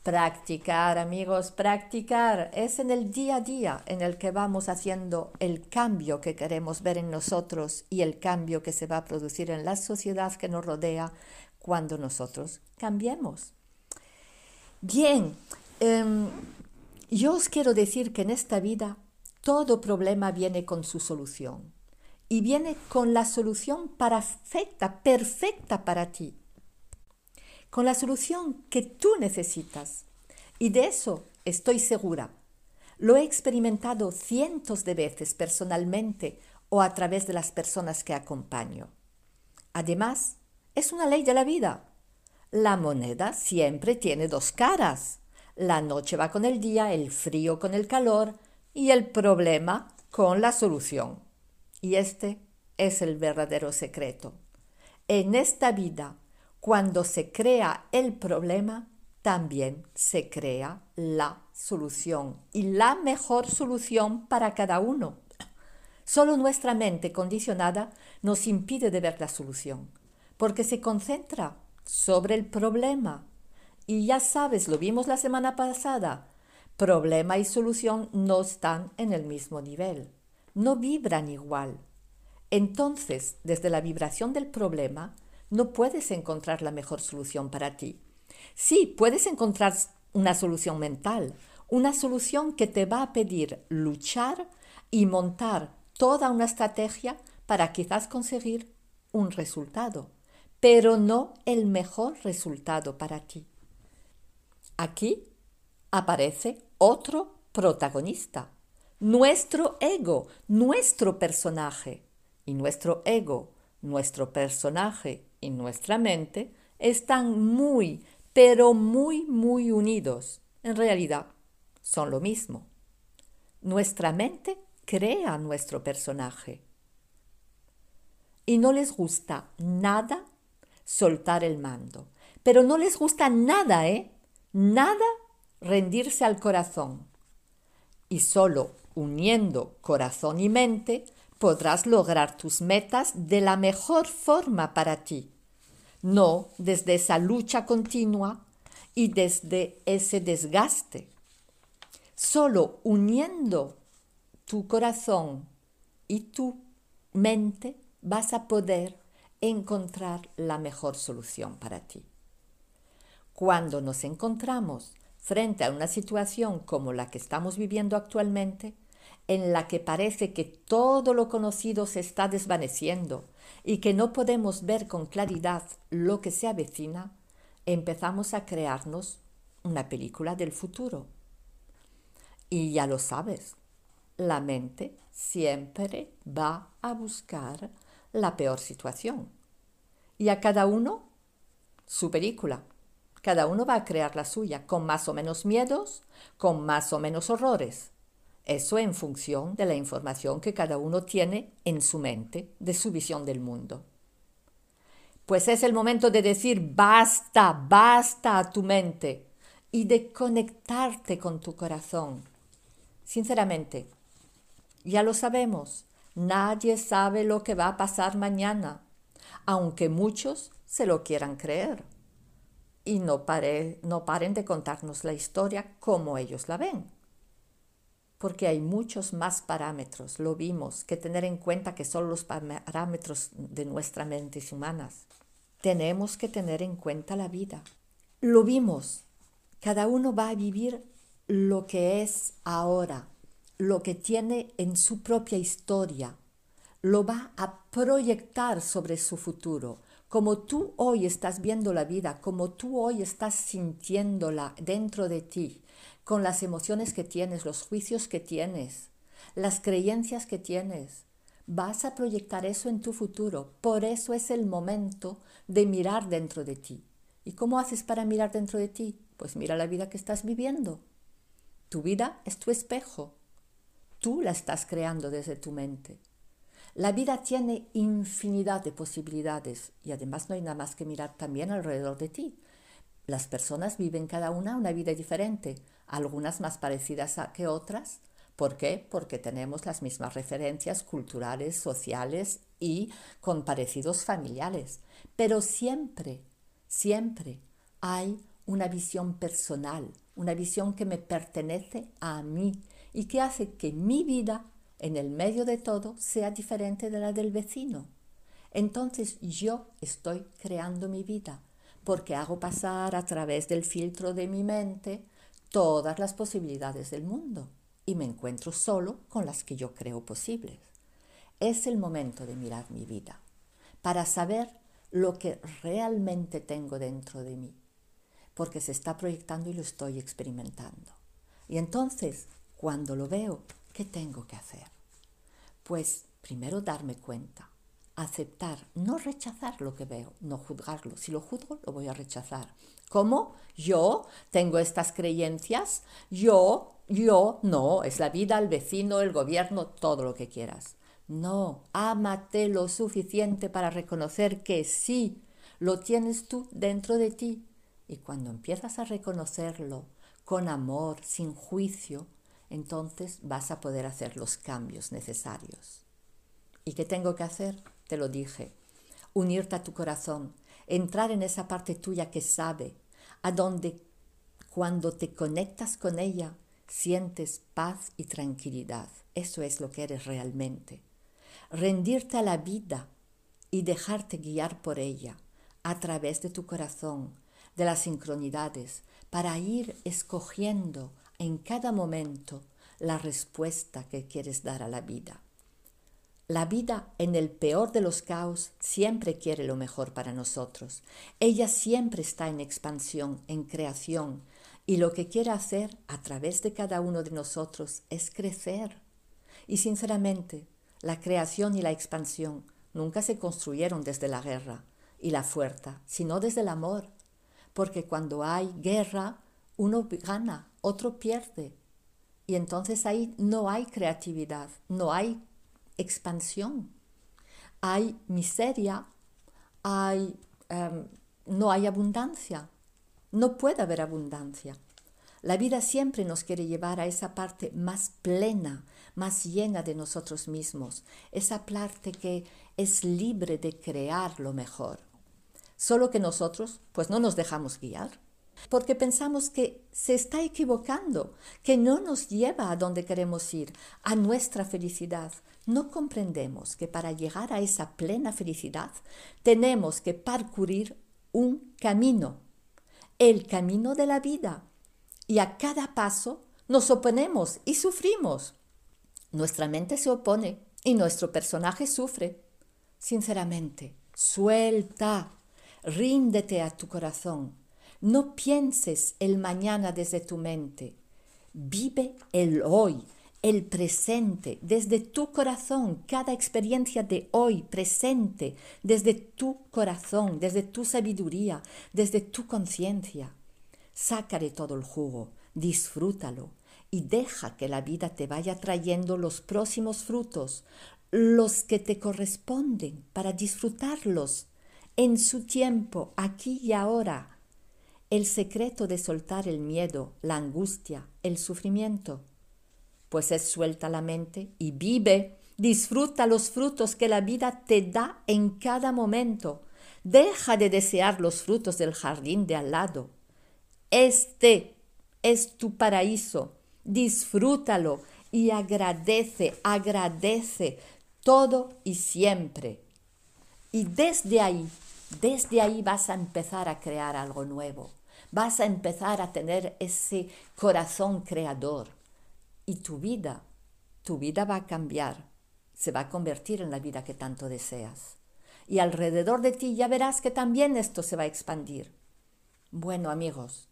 Practicar, amigos, practicar. Es en el día a día en el que vamos haciendo el cambio que queremos ver en nosotros y el cambio que se va a producir en la sociedad que nos rodea cuando nosotros cambiemos. Bien, em, yo os quiero decir que en esta vida todo problema viene con su solución y viene con la solución perfecta, perfecta para ti con la solución que tú necesitas. Y de eso estoy segura. Lo he experimentado cientos de veces personalmente o a través de las personas que acompaño. Además, es una ley de la vida. La moneda siempre tiene dos caras. La noche va con el día, el frío con el calor y el problema con la solución. Y este es el verdadero secreto. En esta vida cuando se crea el problema, también se crea la solución y la mejor solución para cada uno. Solo nuestra mente condicionada nos impide de ver la solución, porque se concentra sobre el problema. Y ya sabes, lo vimos la semana pasada, problema y solución no están en el mismo nivel, no vibran igual. Entonces, desde la vibración del problema, no puedes encontrar la mejor solución para ti. Sí, puedes encontrar una solución mental, una solución que te va a pedir luchar y montar toda una estrategia para quizás conseguir un resultado, pero no el mejor resultado para ti. Aquí aparece otro protagonista, nuestro ego, nuestro personaje. Y nuestro ego, nuestro personaje y nuestra mente están muy, pero muy, muy unidos. En realidad, son lo mismo. Nuestra mente crea nuestro personaje. Y no les gusta nada soltar el mando. Pero no les gusta nada, ¿eh? Nada rendirse al corazón. Y solo uniendo corazón y mente podrás lograr tus metas de la mejor forma para ti no desde esa lucha continua y desde ese desgaste. Solo uniendo tu corazón y tu mente vas a poder encontrar la mejor solución para ti. Cuando nos encontramos frente a una situación como la que estamos viviendo actualmente, en la que parece que todo lo conocido se está desvaneciendo y que no podemos ver con claridad lo que se avecina, empezamos a crearnos una película del futuro. Y ya lo sabes, la mente siempre va a buscar la peor situación. Y a cada uno su película. Cada uno va a crear la suya, con más o menos miedos, con más o menos horrores. Eso en función de la información que cada uno tiene en su mente, de su visión del mundo. Pues es el momento de decir basta, basta a tu mente y de conectarte con tu corazón. Sinceramente, ya lo sabemos, nadie sabe lo que va a pasar mañana, aunque muchos se lo quieran creer. Y no, no paren de contarnos la historia como ellos la ven porque hay muchos más parámetros, lo vimos, que tener en cuenta que son los parámetros de nuestra mente humanas. Tenemos que tener en cuenta la vida. Lo vimos, cada uno va a vivir lo que es ahora, lo que tiene en su propia historia, lo va a proyectar sobre su futuro. Como tú hoy estás viendo la vida, como tú hoy estás sintiéndola dentro de ti, con las emociones que tienes, los juicios que tienes, las creencias que tienes. Vas a proyectar eso en tu futuro. Por eso es el momento de mirar dentro de ti. ¿Y cómo haces para mirar dentro de ti? Pues mira la vida que estás viviendo. Tu vida es tu espejo. tú la estás creando desde tu mente. La vida tiene infinidad de posibilidades y además no hay nada más que mirar también alrededor de ti. Las personas viven cada una una vida diferente, algunas más parecidas a que otras. ¿Por qué? Porque tenemos las mismas referencias culturales, sociales y con parecidos familiares. Pero siempre, siempre hay una visión personal, una visión que me pertenece a mí y que hace que mi vida en el medio de todo sea diferente de la del vecino. Entonces yo estoy creando mi vida porque hago pasar a través del filtro de mi mente todas las posibilidades del mundo y me encuentro solo con las que yo creo posibles. Es el momento de mirar mi vida para saber lo que realmente tengo dentro de mí, porque se está proyectando y lo estoy experimentando. Y entonces, cuando lo veo, ¿qué tengo que hacer? Pues primero darme cuenta, aceptar, no rechazar lo que veo, no juzgarlo. Si lo juzgo, lo voy a rechazar. ¿Cómo? Yo tengo estas creencias, yo, yo, no, es la vida, el vecino, el gobierno, todo lo que quieras. No, ámate lo suficiente para reconocer que sí, lo tienes tú dentro de ti. Y cuando empiezas a reconocerlo con amor, sin juicio, entonces vas a poder hacer los cambios necesarios. ¿Y qué tengo que hacer? Te lo dije. Unirte a tu corazón, entrar en esa parte tuya que sabe, a donde cuando te conectas con ella sientes paz y tranquilidad. Eso es lo que eres realmente. Rendirte a la vida y dejarte guiar por ella a través de tu corazón, de las sincronidades, para ir escogiendo en cada momento la respuesta que quieres dar a la vida. La vida en el peor de los caos siempre quiere lo mejor para nosotros. Ella siempre está en expansión, en creación, y lo que quiere hacer a través de cada uno de nosotros es crecer. Y sinceramente, la creación y la expansión nunca se construyeron desde la guerra y la fuerza, sino desde el amor. Porque cuando hay guerra, uno gana, otro pierde. Y entonces ahí no hay creatividad, no hay expansión. Hay miseria, hay, em, no hay abundancia. No puede haber abundancia. La vida siempre nos quiere llevar a esa parte más plena, más llena de nosotros mismos, esa parte que es libre de crear lo mejor. Solo que nosotros, pues no nos dejamos guiar porque pensamos que se está equivocando, que no nos lleva a donde queremos ir, a nuestra felicidad. No comprendemos que para llegar a esa plena felicidad tenemos que parcurrir un camino, el camino de la vida. Y a cada paso nos oponemos y sufrimos. Nuestra mente se opone y nuestro personaje sufre. Sinceramente, suelta, ríndete a tu corazón no pienses el mañana desde tu mente. Vive el hoy, el presente, desde tu corazón, cada experiencia de hoy presente, desde tu corazón, desde tu sabiduría, desde tu conciencia. Sácale todo el jugo, disfrútalo y deja que la vida te vaya trayendo los próximos frutos, los que te corresponden para disfrutarlos en su tiempo, aquí y ahora el secreto de soltar el miedo, la angustia, el sufrimiento? Pues es suelta la mente y vive, disfruta los frutos que la vida te da en cada momento. Deja de desear los frutos del jardín de al lado. Este es tu paraíso. Disfrútalo y agradece, agradece todo y siempre. Y desde ahí, desde ahí vas a empezar a crear algo nuevo vas a empezar a tener ese corazón creador y tu vida, tu vida va a cambiar, se va a convertir en la vida que tanto deseas. Y alrededor de ti ya verás que también esto se va a expandir. Bueno amigos,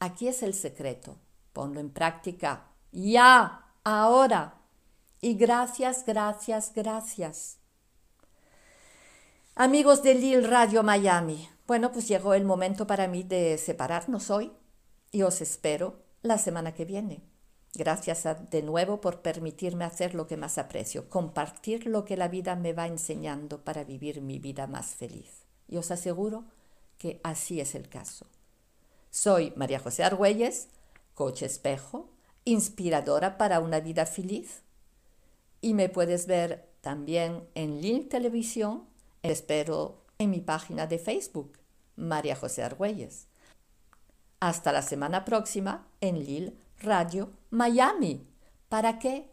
aquí es el secreto. Ponlo en práctica. Ya, ahora. Y gracias, gracias, gracias. Amigos de Lil Radio Miami, bueno, pues llegó el momento para mí de separarnos hoy y os espero la semana que viene. Gracias de nuevo por permitirme hacer lo que más aprecio, compartir lo que la vida me va enseñando para vivir mi vida más feliz. Y os aseguro que así es el caso. Soy María José Argüelles, coche espejo, inspiradora para una vida feliz. Y me puedes ver también en Lil Televisión, espero en mi página de Facebook, María José Argüelles. Hasta la semana próxima en Lil Radio Miami. ¿Para qué?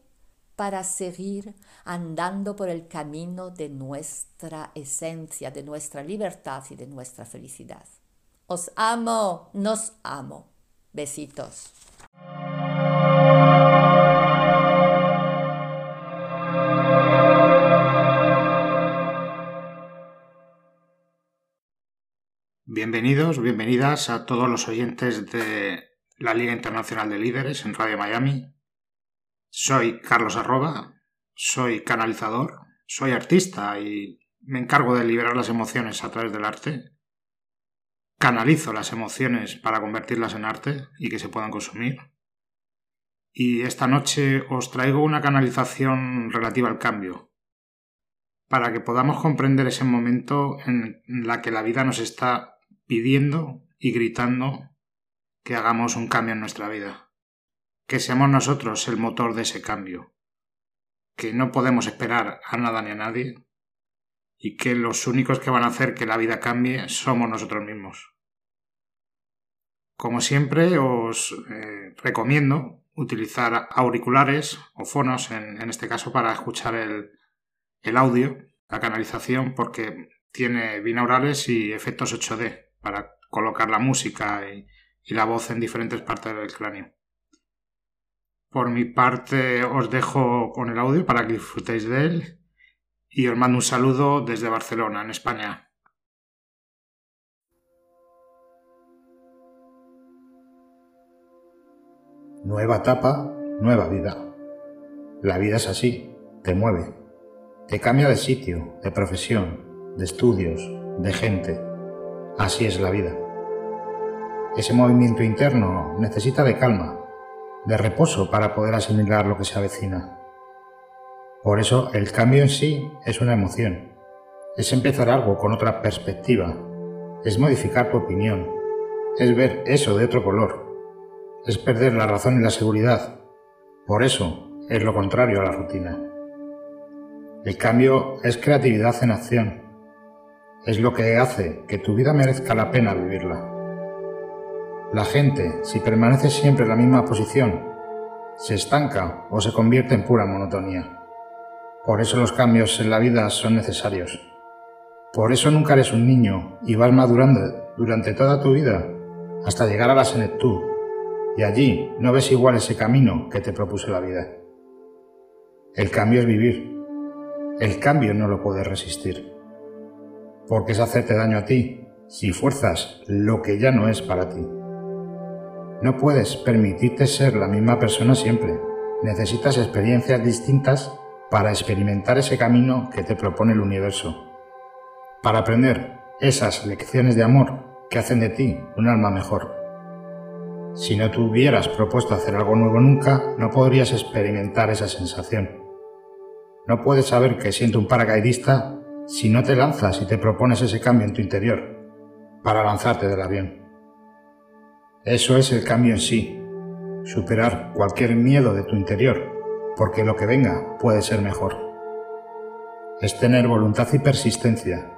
Para seguir andando por el camino de nuestra esencia, de nuestra libertad y de nuestra felicidad. Os amo, nos amo. Besitos. Bienvenidos, bienvenidas a todos los oyentes de la Liga Internacional de Líderes en Radio Miami. Soy Carlos Arroba, soy canalizador, soy artista y me encargo de liberar las emociones a través del arte. Canalizo las emociones para convertirlas en arte y que se puedan consumir. Y esta noche os traigo una canalización relativa al cambio, para que podamos comprender ese momento en la que la vida nos está pidiendo y gritando que hagamos un cambio en nuestra vida, que seamos nosotros el motor de ese cambio, que no podemos esperar a nada ni a nadie. Y que los únicos que van a hacer que la vida cambie somos nosotros mismos. Como siempre, os eh, recomiendo utilizar auriculares o fonos, en, este caso, para escuchar el, el audio, la canalización, porque tiene binaurales y efectos 8D para colocar la música y, la voz en diferentes partes del cráneo. Por mi parte os dejo con el audio para que disfrutéis de él y os mando un saludo desde Barcelona, en España. Nueva etapa, nueva vida. La vida es así, te mueve, te cambia de sitio, de profesión, de estudios, de gente. Así es la vida. Ese movimiento interno necesita de calma, de reposo para poder asimilar lo que se avecina. Por eso el cambio en sí es una emoción. Es empezar algo con otra perspectiva. Es modificar tu opinión. Es ver eso de otro color. Es perder la razón y la seguridad. Por eso es lo contrario a la rutina. El cambio es creatividad en acción. Es lo que hace que tu vida merezca la pena vivirla. La gente, si permanece siempre en la misma posición, se estanca o se convierte en pura monotonía. Por eso los cambios en la vida son necesarios. Por eso nunca eres un niño y vas madurando durante toda tu vida hasta llegar a la senectud. Y allí no ves igual ese camino que te propuso la vida. El cambio es vivir. El cambio no lo puedes resistir. Porque es hacerte daño a ti si fuerzas lo que ya no es para ti. No puedes permitirte ser la misma persona siempre. Necesitas experiencias distintas para experimentar ese camino que te propone el universo. Para aprender esas lecciones de amor que hacen de ti un alma mejor. Si no te hubieras propuesto hacer algo nuevo nunca, no podrías experimentar esa sensación. No puedes saber que siente un paracaidista si no te lanzas y te propones ese cambio en tu interior para lanzarte del avión. Eso es el cambio en sí, superar cualquier miedo de tu interior, porque lo que venga puede ser mejor. Es tener voluntad y persistencia,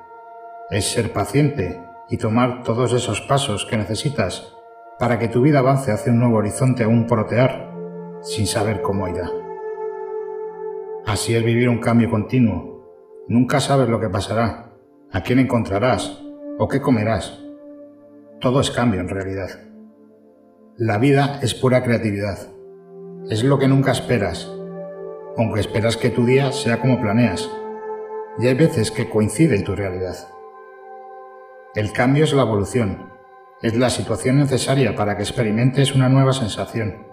es ser paciente y tomar todos esos pasos que necesitas para que tu vida avance hacia un nuevo horizonte un protear, sin saber cómo irá. Así es vivir un cambio continuo. Nunca sabes lo que pasará, a quién encontrarás o qué comerás. Todo es cambio en realidad. La vida es pura creatividad. Es lo que nunca esperas, aunque esperas que tu día sea como planeas. Y hay veces que coincide en tu realidad. El cambio es la evolución. Es la situación necesaria para que experimentes una nueva sensación.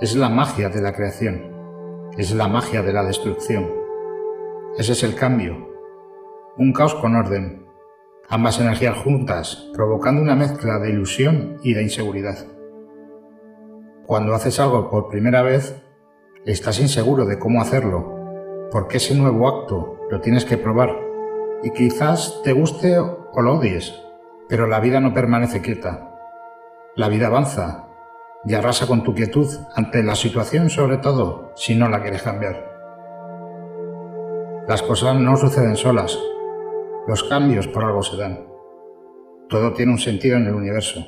Es la magia de la creación. Es la magia de la destrucción. Ese es el cambio. Un caos con orden. Ambas energías juntas, provocando una mezcla de ilusión y de inseguridad. Cuando haces algo por primera vez, estás inseguro de cómo hacerlo, porque ese nuevo acto lo tienes que probar y quizás te guste o lo odies, pero la vida no permanece quieta. La vida avanza y arrasa con tu quietud ante la situación, sobre todo si no la quieres cambiar. Las cosas no suceden solas, los cambios por algo se dan. Todo tiene un sentido en el universo.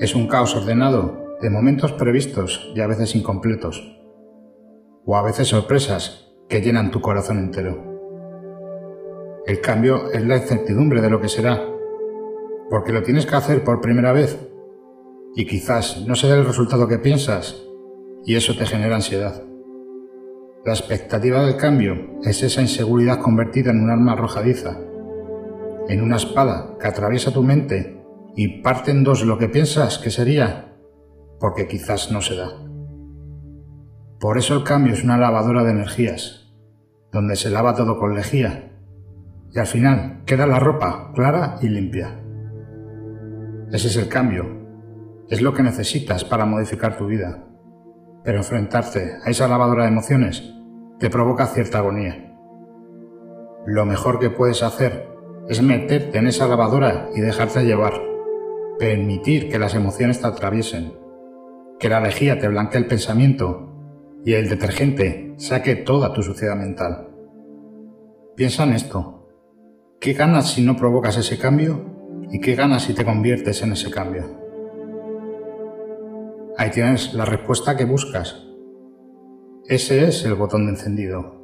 Es un caos ordenado de momentos previstos y a veces incompletos, o a veces sorpresas que llenan tu corazón entero. El cambio es la incertidumbre de lo que será, porque lo tienes que hacer por primera vez y quizás no sea el resultado que piensas y eso te genera ansiedad. La expectativa del cambio es esa inseguridad convertida en un arma arrojadiza, en una espada que atraviesa tu mente y parte en dos lo que piensas que sería porque quizás no se da. Por eso el cambio es una lavadora de energías, donde se lava todo con lejía, y al final queda la ropa clara y limpia. Ese es el cambio, es lo que necesitas para modificar tu vida, pero enfrentarte a esa lavadora de emociones te provoca cierta agonía. Lo mejor que puedes hacer es meterte en esa lavadora y dejarte llevar, permitir que las emociones te atraviesen que la lejía te blanquee el pensamiento y el detergente saque toda tu suciedad mental. Piensa en esto. ¿Qué ganas si no provocas ese cambio? ¿Y qué ganas si te conviertes en ese cambio? Ahí tienes la respuesta que buscas. Ese es el botón de encendido.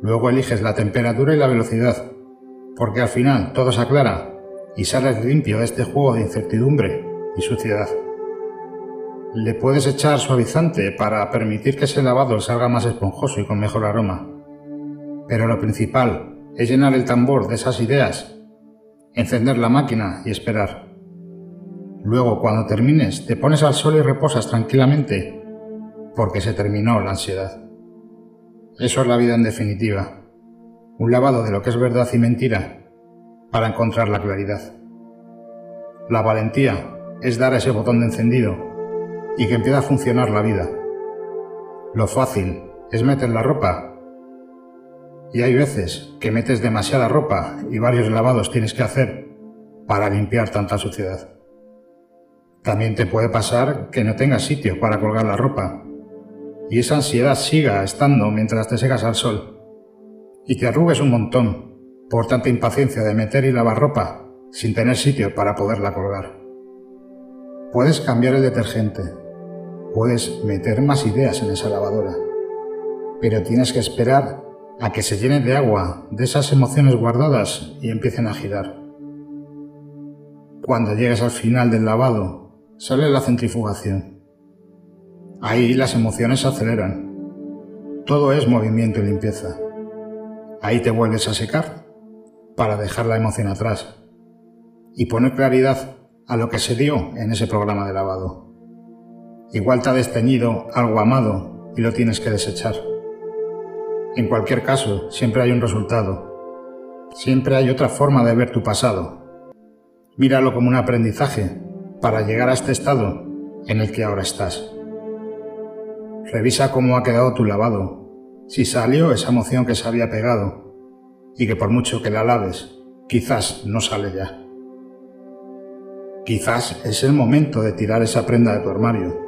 Luego eliges la temperatura y la velocidad, porque al final todo se aclara y sales limpio de este juego de incertidumbre y suciedad. Le puedes echar suavizante para permitir que ese lavado salga más esponjoso y con mejor aroma. Pero lo principal es llenar el tambor de esas ideas, encender la máquina y esperar. Luego, cuando termines, te pones al sol y reposas tranquilamente, porque se terminó la ansiedad. Eso es la vida en definitiva, un lavado de lo que es verdad y mentira, para encontrar la claridad. La valentía es dar ese botón de encendido y que empieza a funcionar la vida. Lo fácil es meter la ropa. Y hay veces que metes demasiada ropa y varios lavados tienes que hacer para limpiar tanta suciedad. También te puede pasar que no tengas sitio para colgar la ropa y esa ansiedad siga estando mientras te secas al sol y te arrugues un montón por tanta impaciencia de meter y lavar ropa sin tener sitio para poderla colgar. Puedes cambiar el detergente, Puedes meter más ideas en esa lavadora, pero tienes que esperar a que se llene de agua de esas emociones guardadas y empiecen a girar. Cuando llegues al final del lavado, sale la centrifugación. Ahí las emociones se aceleran. Todo es movimiento y limpieza. Ahí te vuelves a secar para dejar la emoción atrás y poner claridad a lo que se dio en ese programa de lavado. Igual te ha desteñido algo amado y lo tienes que desechar. En cualquier caso, siempre hay un resultado. Siempre hay otra forma de ver tu pasado. Míralo como un aprendizaje para llegar a este estado en el que ahora estás. Revisa cómo ha quedado tu lavado, si salió esa emoción que se había pegado y que por mucho que la laves, quizás no sale ya. Quizás es el momento de tirar esa prenda de tu armario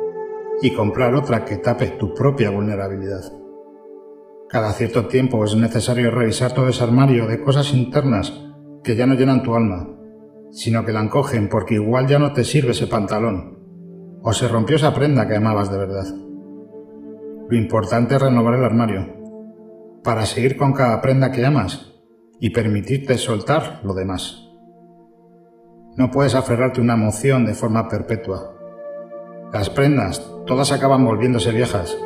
y comprar otra que tape tu propia vulnerabilidad. Cada cierto tiempo es necesario revisar todo ese armario de cosas internas que ya no llenan tu alma, sino que la encogen porque igual ya no te sirve ese pantalón, o se rompió esa prenda que amabas de verdad. Lo importante es renovar el armario, para seguir con cada prenda que amas y permitirte soltar lo demás. No puedes aferrarte a una emoción de forma perpetua. Las prendas, todas acaban volviéndose viejas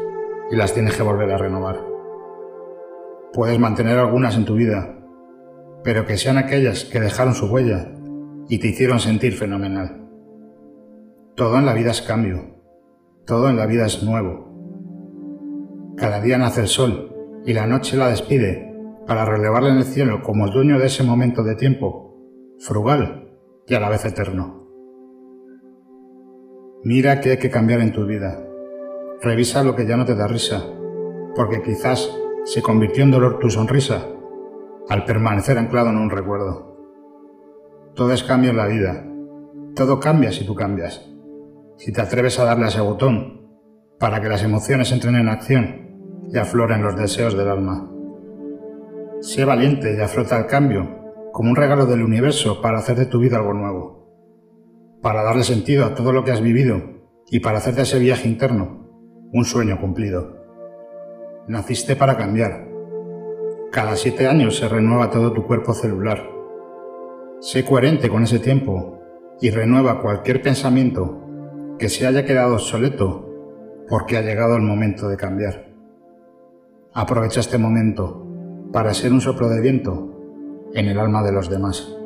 y las tienes que volver a renovar. Puedes mantener algunas en tu vida, pero que sean aquellas que dejaron su huella y te hicieron sentir fenomenal. Todo en la vida es cambio, todo en la vida es nuevo. Cada día nace el sol y la noche la despide para relevarla en el cielo como el dueño de ese momento de tiempo, frugal y a la vez eterno. Mira que hay que cambiar en tu vida, Revisa lo que ya no te da risa, porque quizás se convirtió en dolor tu sonrisa al permanecer anclado en un recuerdo. Todo es cambio en la vida. Todo cambia si tú cambias. Si te atreves a darle a ese botón para que las emociones entren en acción y afloren los deseos del alma. Sé valiente y aflota el cambio como un regalo del universo para hacer de tu vida algo nuevo, para darle sentido a todo lo que has vivido y para hacer de ese viaje interno un sueño cumplido. Naciste para cambiar. Cada siete años se renueva todo tu cuerpo celular. Sé coherente con ese tiempo y renueva cualquier pensamiento que se haya quedado obsoleto porque ha llegado el momento de cambiar. Aprovecha este momento para ser un soplo de viento en el alma de los demás.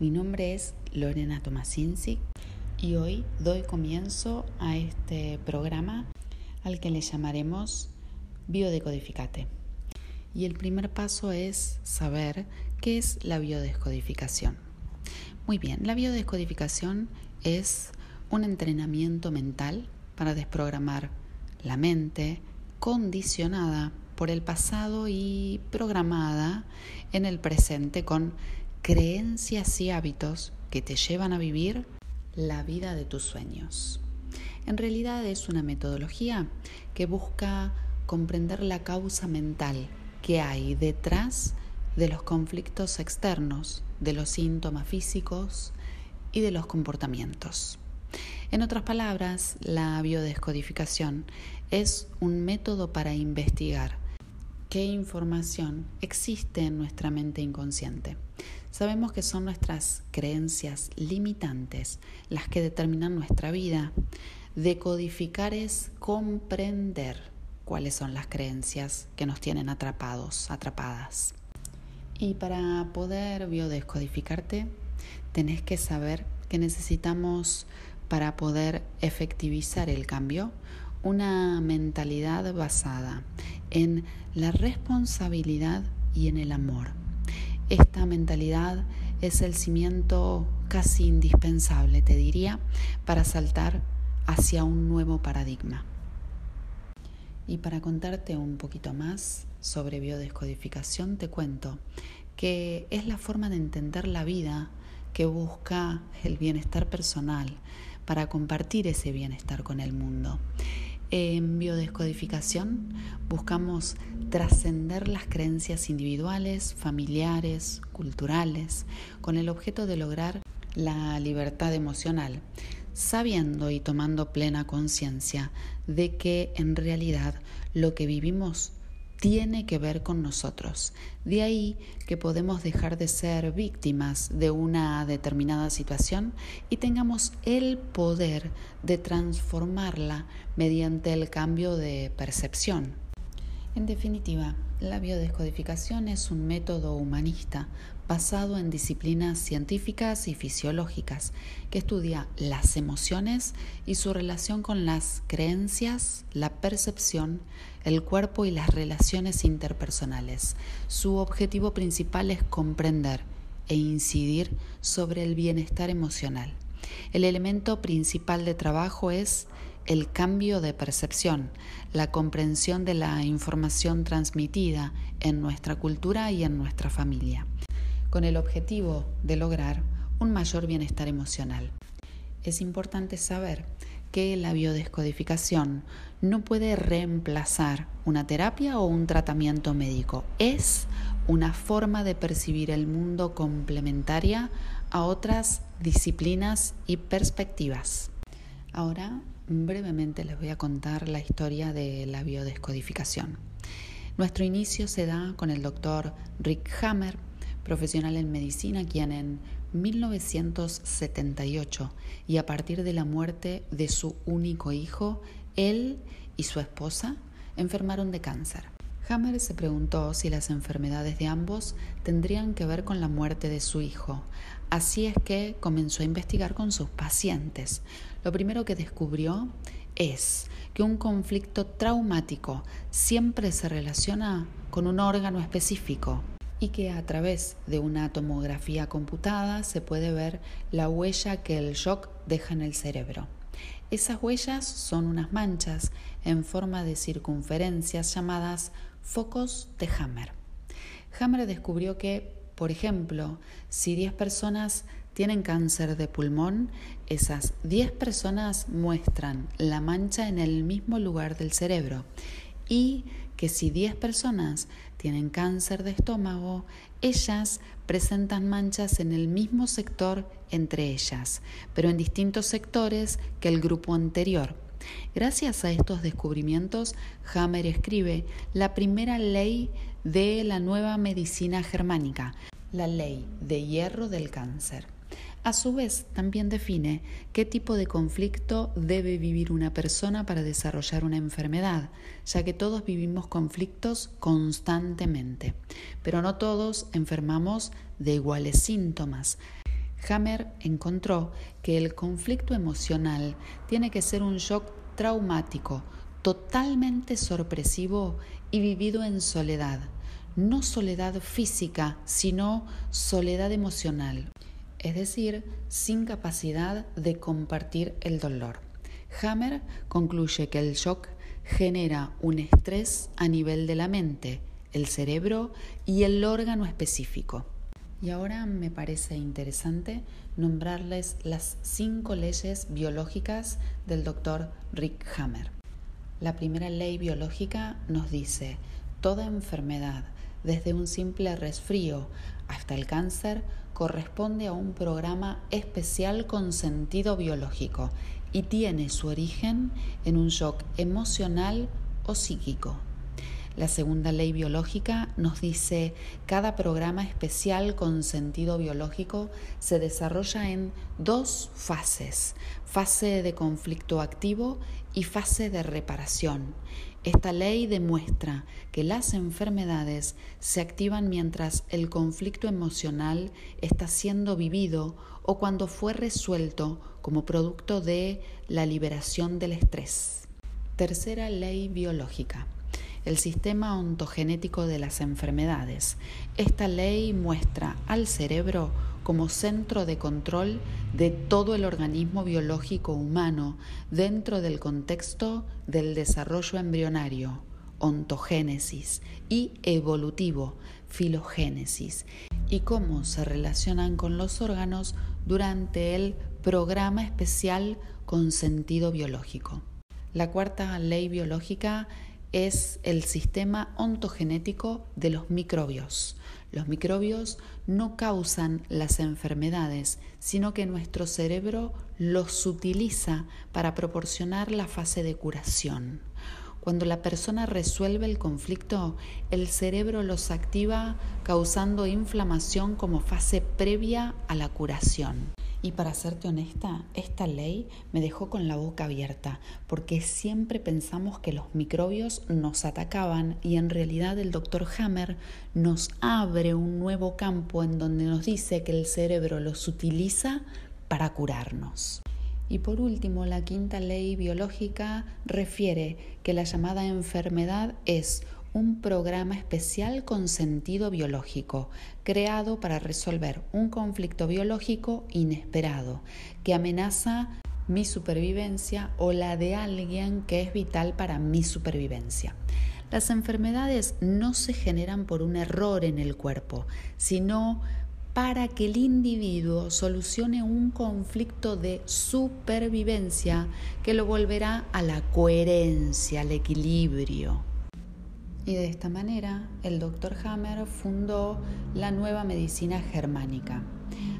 Mi nombre es Lorena Tomasinsic y hoy doy comienzo a este programa al que le llamaremos Biodecodificate. Y el primer paso es saber qué es la biodescodificación. Muy bien, la biodescodificación es un entrenamiento mental para desprogramar la mente condicionada por el pasado y programada en el presente con creencias y hábitos que te llevan a vivir la vida de tus sueños. En realidad es una metodología que busca comprender la causa mental que hay detrás de los conflictos externos, de los síntomas físicos y de los comportamientos. En otras palabras, la biodescodificación es un método para investigar qué información existe en nuestra mente inconsciente. Sabemos que son nuestras creencias limitantes las que determinan nuestra vida. Decodificar es comprender cuáles son las creencias que nos tienen atrapados, atrapadas. Y para poder biodescodificarte, tenés que saber que necesitamos para poder efectivizar el cambio una mentalidad basada en la responsabilidad y en el amor. Esta mentalidad es el cimiento casi indispensable, te diría, para saltar hacia un nuevo paradigma. Y para contarte un poquito más sobre biodescodificación, te cuento que es la forma de entender la vida que busca el bienestar personal para compartir ese bienestar con el mundo. En biodescodificación buscamos trascender las creencias individuales, familiares, culturales, con el objeto de lograr la libertad emocional, sabiendo y tomando plena conciencia de que en realidad lo que vivimos tiene que ver con nosotros. De ahí que podemos dejar de ser víctimas de una determinada situación y tengamos el poder de transformarla mediante el cambio de percepción. En definitiva, la biodescodificación es un método humanista basado en disciplinas científicas y fisiológicas que estudia las emociones y su relación con las creencias, la percepción, el cuerpo y las relaciones interpersonales. Su objetivo principal es comprender e incidir sobre el bienestar emocional. El elemento principal de trabajo es el cambio de percepción, la comprensión de la información transmitida en nuestra cultura y en nuestra familia, con el objetivo de lograr un mayor bienestar emocional. Es importante saber que la biodescodificación no puede reemplazar una terapia o un tratamiento médico. Es una forma de percibir el mundo complementaria a otras disciplinas y perspectivas. Ahora brevemente les voy a contar la historia de la biodescodificación. Nuestro inicio se da con el doctor Rick Hammer, profesional en medicina, quien en 1978 y a partir de la muerte de su único hijo, él y su esposa enfermaron de cáncer. Hammer se preguntó si las enfermedades de ambos tendrían que ver con la muerte de su hijo. Así es que comenzó a investigar con sus pacientes. Lo primero que descubrió es que un conflicto traumático siempre se relaciona con un órgano específico y que a través de una tomografía computada se puede ver la huella que el shock deja en el cerebro. Esas huellas son unas manchas en forma de circunferencias llamadas focos de Hammer. Hammer descubrió que, por ejemplo, si 10 personas tienen cáncer de pulmón, esas 10 personas muestran la mancha en el mismo lugar del cerebro y que si 10 personas tienen cáncer de estómago, ellas presentan manchas en el mismo sector entre ellas, pero en distintos sectores que el grupo anterior. Gracias a estos descubrimientos, Hammer escribe la primera ley de la nueva medicina germánica, la ley de hierro del cáncer. A su vez, también define qué tipo de conflicto debe vivir una persona para desarrollar una enfermedad, ya que todos vivimos conflictos constantemente, pero no todos enfermamos de iguales síntomas. Hammer encontró que el conflicto emocional tiene que ser un shock traumático, totalmente sorpresivo y vivido en soledad, no soledad física, sino soledad emocional es decir, sin capacidad de compartir el dolor. Hammer concluye que el shock genera un estrés a nivel de la mente, el cerebro y el órgano específico. Y ahora me parece interesante nombrarles las cinco leyes biológicas del doctor Rick Hammer. La primera ley biológica nos dice, toda enfermedad, desde un simple resfrío hasta el cáncer, corresponde a un programa especial con sentido biológico y tiene su origen en un shock emocional o psíquico. La segunda ley biológica nos dice cada programa especial con sentido biológico se desarrolla en dos fases, fase de conflicto activo y fase de reparación. Esta ley demuestra que las enfermedades se activan mientras el conflicto emocional está siendo vivido o cuando fue resuelto como producto de la liberación del estrés. Tercera ley biológica el sistema ontogenético de las enfermedades. Esta ley muestra al cerebro como centro de control de todo el organismo biológico humano dentro del contexto del desarrollo embrionario, ontogénesis, y evolutivo, filogénesis, y cómo se relacionan con los órganos durante el programa especial con sentido biológico. La cuarta ley biológica es el sistema ontogenético de los microbios. Los microbios no causan las enfermedades, sino que nuestro cerebro los utiliza para proporcionar la fase de curación. Cuando la persona resuelve el conflicto, el cerebro los activa causando inflamación como fase previa a la curación. Y para serte honesta, esta ley me dejó con la boca abierta, porque siempre pensamos que los microbios nos atacaban y en realidad el doctor Hammer nos abre un nuevo campo en donde nos dice que el cerebro los utiliza para curarnos. Y por último, la quinta ley biológica refiere que la llamada enfermedad es un programa especial con sentido biológico, creado para resolver un conflicto biológico inesperado que amenaza mi supervivencia o la de alguien que es vital para mi supervivencia. Las enfermedades no se generan por un error en el cuerpo, sino para que el individuo solucione un conflicto de supervivencia que lo volverá a la coherencia, al equilibrio. Y de esta manera, el doctor Hammer fundó la nueva medicina germánica.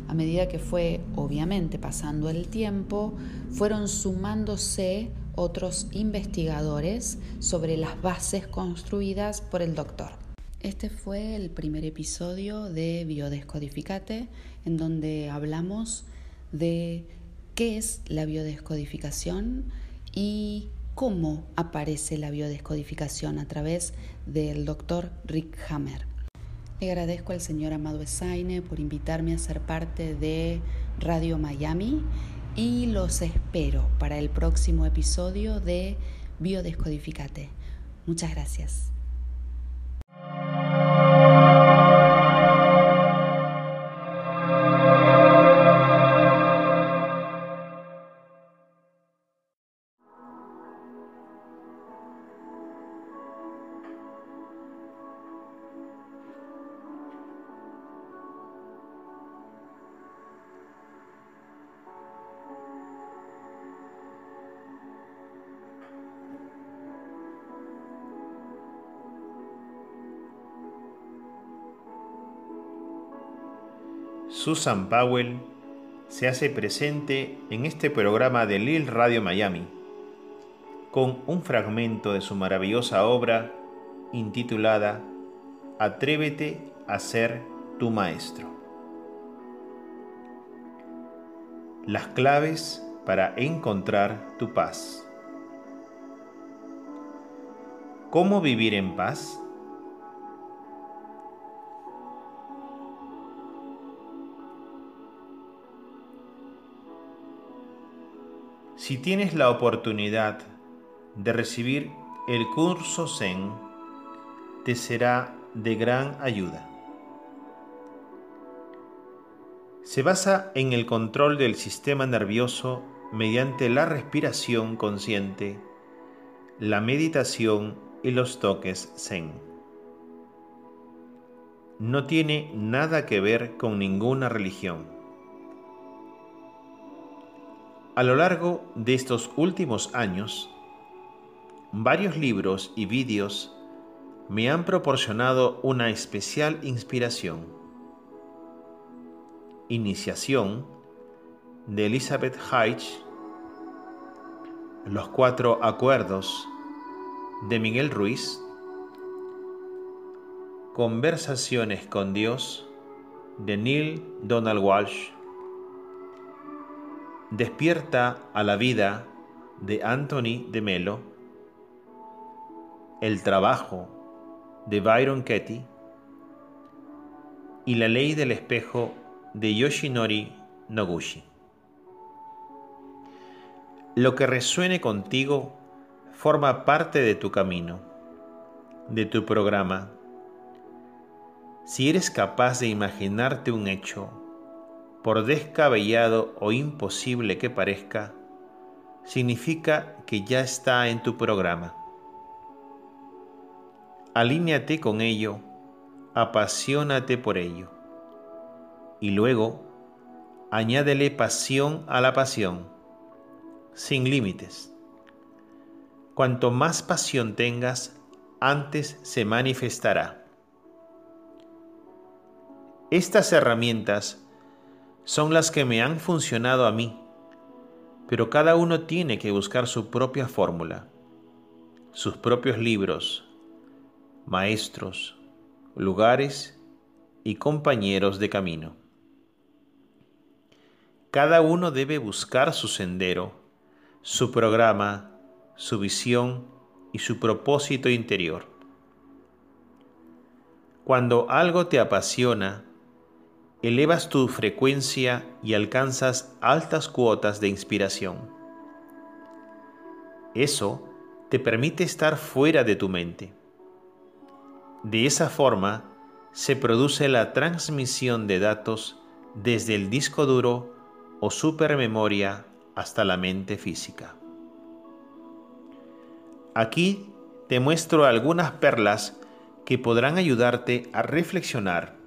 A medida que fue, obviamente, pasando el tiempo, fueron sumándose otros investigadores sobre las bases construidas por el doctor. Este fue el primer episodio de Biodescodificate, en donde hablamos de qué es la biodescodificación y cómo aparece la biodescodificación a través del doctor Rick Hammer. Le agradezco al señor Amado Esaine por invitarme a ser parte de Radio Miami y los espero para el próximo episodio de Biodescodificate. Muchas gracias. Susan Powell se hace presente en este programa de Lil Radio Miami con un fragmento de su maravillosa obra intitulada Atrévete a ser tu maestro. Las claves para encontrar tu paz. ¿Cómo vivir en paz? Si tienes la oportunidad de recibir el curso Zen, te será de gran ayuda. Se basa en el control del sistema nervioso mediante la respiración consciente, la meditación y los toques Zen. No tiene nada que ver con ninguna religión a lo largo de estos últimos años, varios libros y vídeos me han proporcionado una especial inspiración. Iniciación de Elizabeth Heich, Los Cuatro Acuerdos de Miguel Ruiz, Conversaciones con Dios de Neil Donald Walsh, Despierta a la vida de Anthony de Melo, El trabajo de Byron Katie y La ley del espejo de Yoshinori Noguchi. Lo que resuene contigo forma parte de tu camino, de tu programa. Si eres capaz de imaginarte un hecho por descabellado o imposible que parezca, significa que ya está en tu programa. Alíñate con ello, apasionate por ello. Y luego, añádele pasión a la pasión, sin límites. Cuanto más pasión tengas, antes se manifestará. Estas herramientas son las que me han funcionado a mí, pero cada uno tiene que buscar su propia fórmula, sus propios libros, maestros, lugares y compañeros de camino. Cada uno debe buscar su sendero, su programa, su visión y su propósito interior. Cuando algo te apasiona, elevas tu frecuencia y alcanzas altas cuotas de inspiración. Eso te permite estar fuera de tu mente. De esa forma se produce la transmisión de datos desde el disco duro o supermemoria hasta la mente física. Aquí te muestro algunas perlas que podrán ayudarte a reflexionar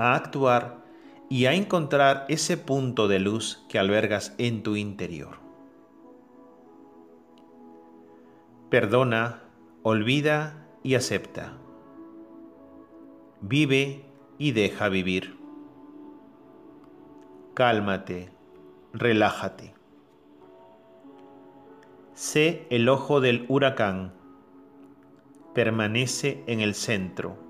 a actuar y a encontrar ese punto de luz que albergas en tu interior. Perdona, olvida y acepta. Vive y deja vivir. Cálmate, relájate. Sé el ojo del huracán. Permanece en el centro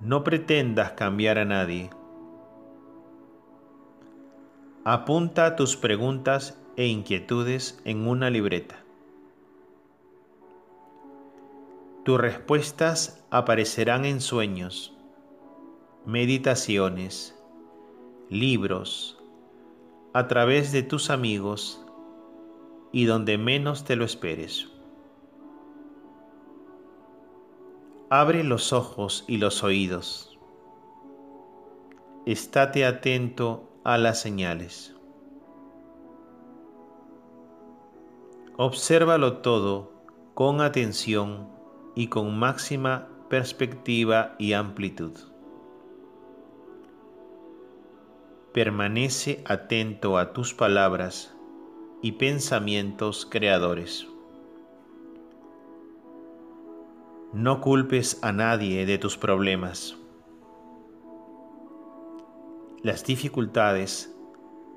no pretendas cambiar a nadie. Apunta tus preguntas e inquietudes en una libreta. Tus respuestas aparecerán en sueños, meditaciones, libros, a través de tus amigos y donde menos te lo esperes. Abre los ojos y los oídos. Estate atento a las señales. Obsérvalo todo con atención y con máxima perspectiva y amplitud. Permanece atento a tus palabras y pensamientos creadores. No culpes a nadie de tus problemas. Las dificultades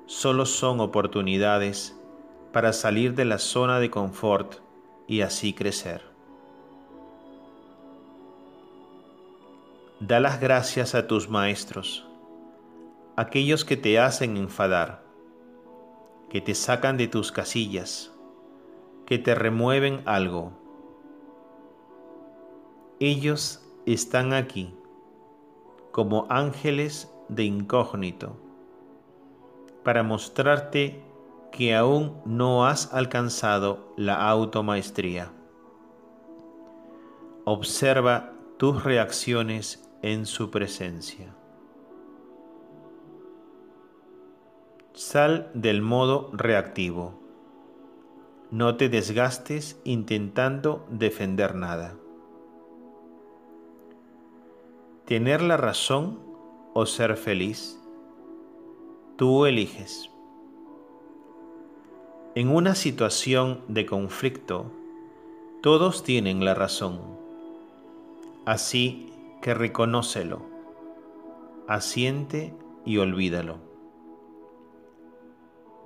solo son oportunidades para salir de la zona de confort y así crecer. Da las gracias a tus maestros, aquellos que te hacen enfadar, que te sacan de tus casillas, que te remueven algo. Ellos están aquí como ángeles de incógnito para mostrarte que aún no has alcanzado la automaestría. Observa tus reacciones en su presencia. Sal del modo reactivo. No te desgastes intentando defender nada. Tener la razón o ser feliz, tú eliges. En una situación de conflicto, todos tienen la razón. Así que reconócelo, asiente y olvídalo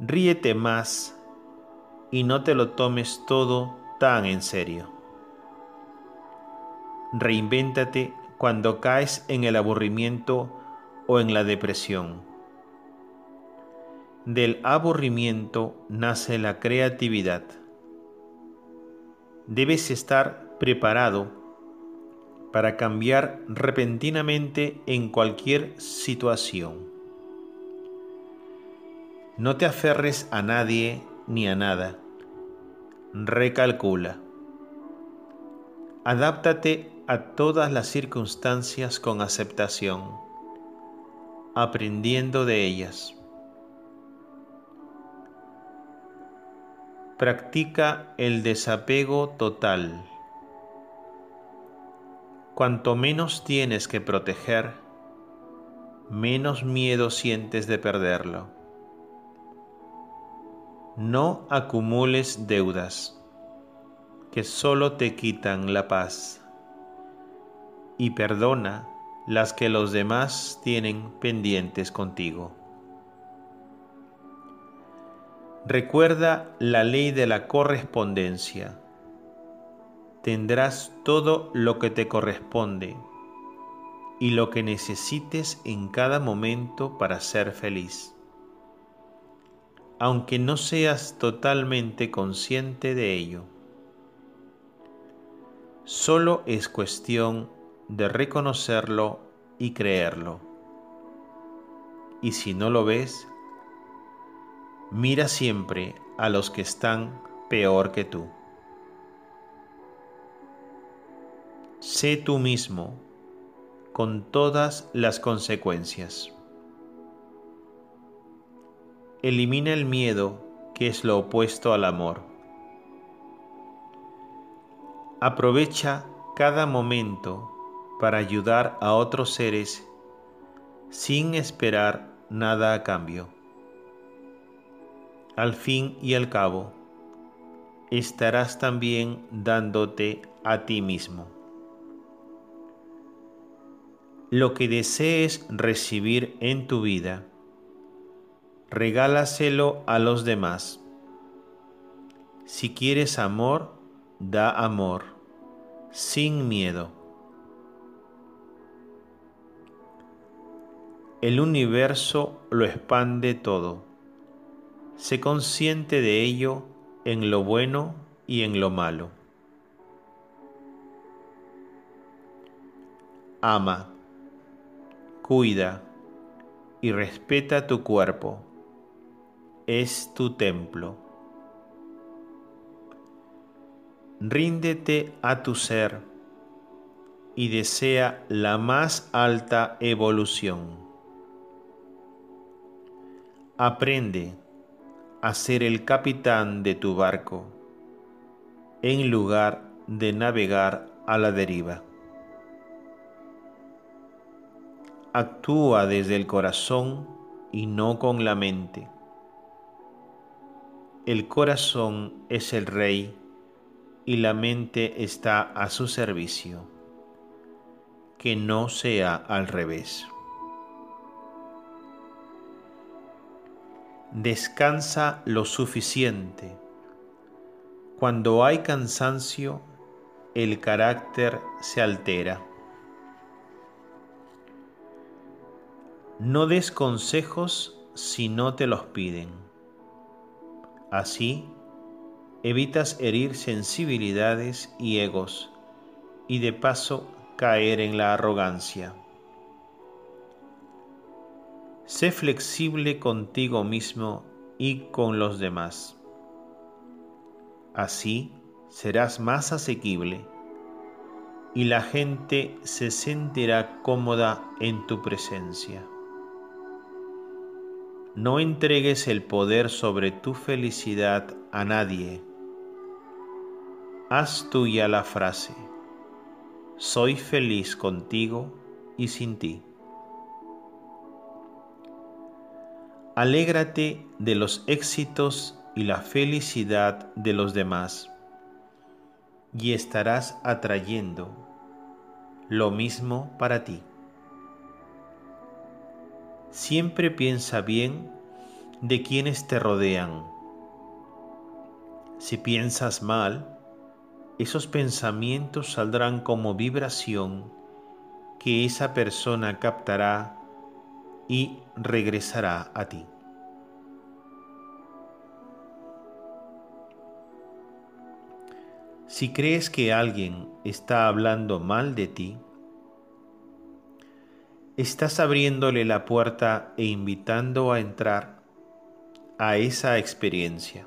ríete más y no te lo tomes todo tan en serio. Reinvéntate cuando caes en el aburrimiento o en la depresión. Del aburrimiento nace la creatividad. Debes estar preparado para cambiar repentinamente en cualquier situación. No te aferres a nadie ni a nada. Recalcula. Adáptate a todas las circunstancias con aceptación, aprendiendo de ellas. Practica el desapego total. Cuanto menos tienes que proteger, menos miedo sientes de perderlo. No acumules deudas que solo te quitan la paz y perdona las que los demás tienen pendientes contigo. Recuerda la ley de la correspondencia. Tendrás todo lo que te corresponde y lo que necesites en cada momento para ser feliz aunque no seas totalmente consciente de ello. Solo es cuestión de reconocerlo y creerlo. Y si no lo ves, mira siempre a los que están peor que tú. Sé tú mismo con todas las consecuencias. Elimina el miedo, que es lo opuesto al amor. Aprovecha cada momento para ayudar a otros seres sin esperar nada a cambio. Al fin y al cabo, estarás también dándote a ti mismo. Lo que desees recibir en tu vida, regálaselo a los demás. Si quieres amor, da amor, sin miedo. El universo lo expande todo. Sé consciente de ello en lo bueno y en lo malo. Ama, cuida y respeta tu cuerpo. Es tu templo. Ríndete a tu ser y desea la más alta evolución. Aprende a ser el capitán de tu barco en lugar de navegar a la deriva. Actúa desde el corazón y no con la mente. El corazón es el rey y la mente está a su servicio que no sea al revés. Descansa lo suficiente. Cuando hay cansancio, el carácter se altera. No des consejos si no te los piden. Así, evitas herir sensibilidades y egos y de paso caer en la arrogancia. Sé flexible contigo mismo y con los demás. Así serás más asequible y la gente se sentirá cómoda en tu presencia. No entregues el poder sobre tu felicidad a nadie. Haz tuya la frase soy feliz contigo y sin ti. Alégrate de los éxitos y la felicidad de los demás y estarás atrayendo lo mismo para ti. Siempre piensa bien de quienes te rodean. Si piensas mal, esos pensamientos saldrán como vibración que esa persona captará y regresará a ti. Si crees que alguien está hablando mal de ti, estás abriéndole la puerta e invitando a entrar a esa experiencia.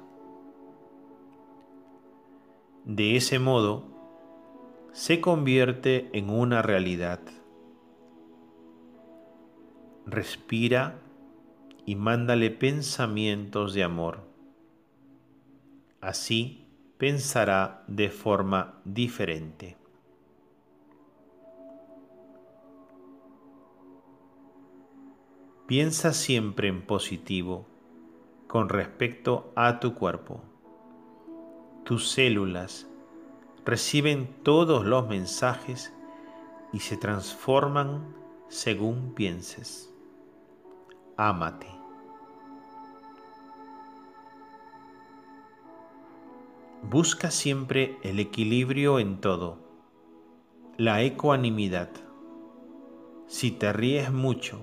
De ese modo, se convierte en una realidad. Respira y mándale pensamientos de amor. Así pensará de forma diferente. Piensa siempre en positivo con respecto a tu cuerpo tus células reciben todos los mensajes y se transforman según pienses. Ámate. Busca siempre el equilibrio en todo, la ecuanimidad. Si te ríes mucho,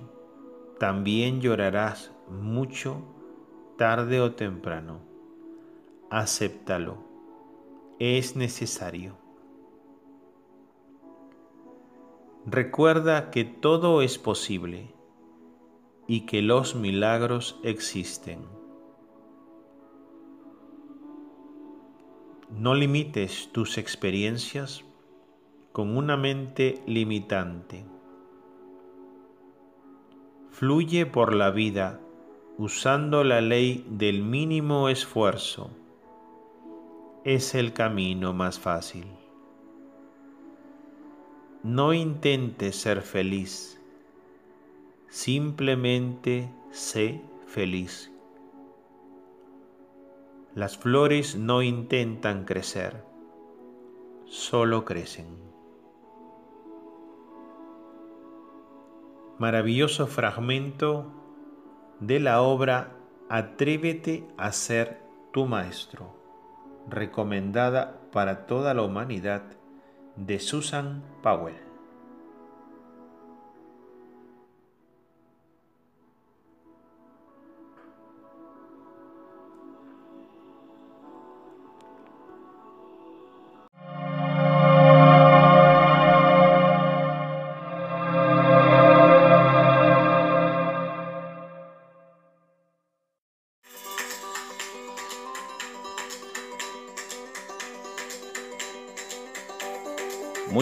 también llorarás mucho tarde o temprano. Acéptalo es necesario. Recuerda que todo es posible y que los milagros existen. No limites tus experiencias con una mente limitante. Fluye por la vida usando la ley del mínimo esfuerzo es el camino más fácil. No intentes ser feliz, simplemente sé feliz. Las flores no intentan crecer, solo crecen. Maravilloso fragmento de la obra Atrévete a ser tu maestro recomendada para toda la humanidad de Susan Powell.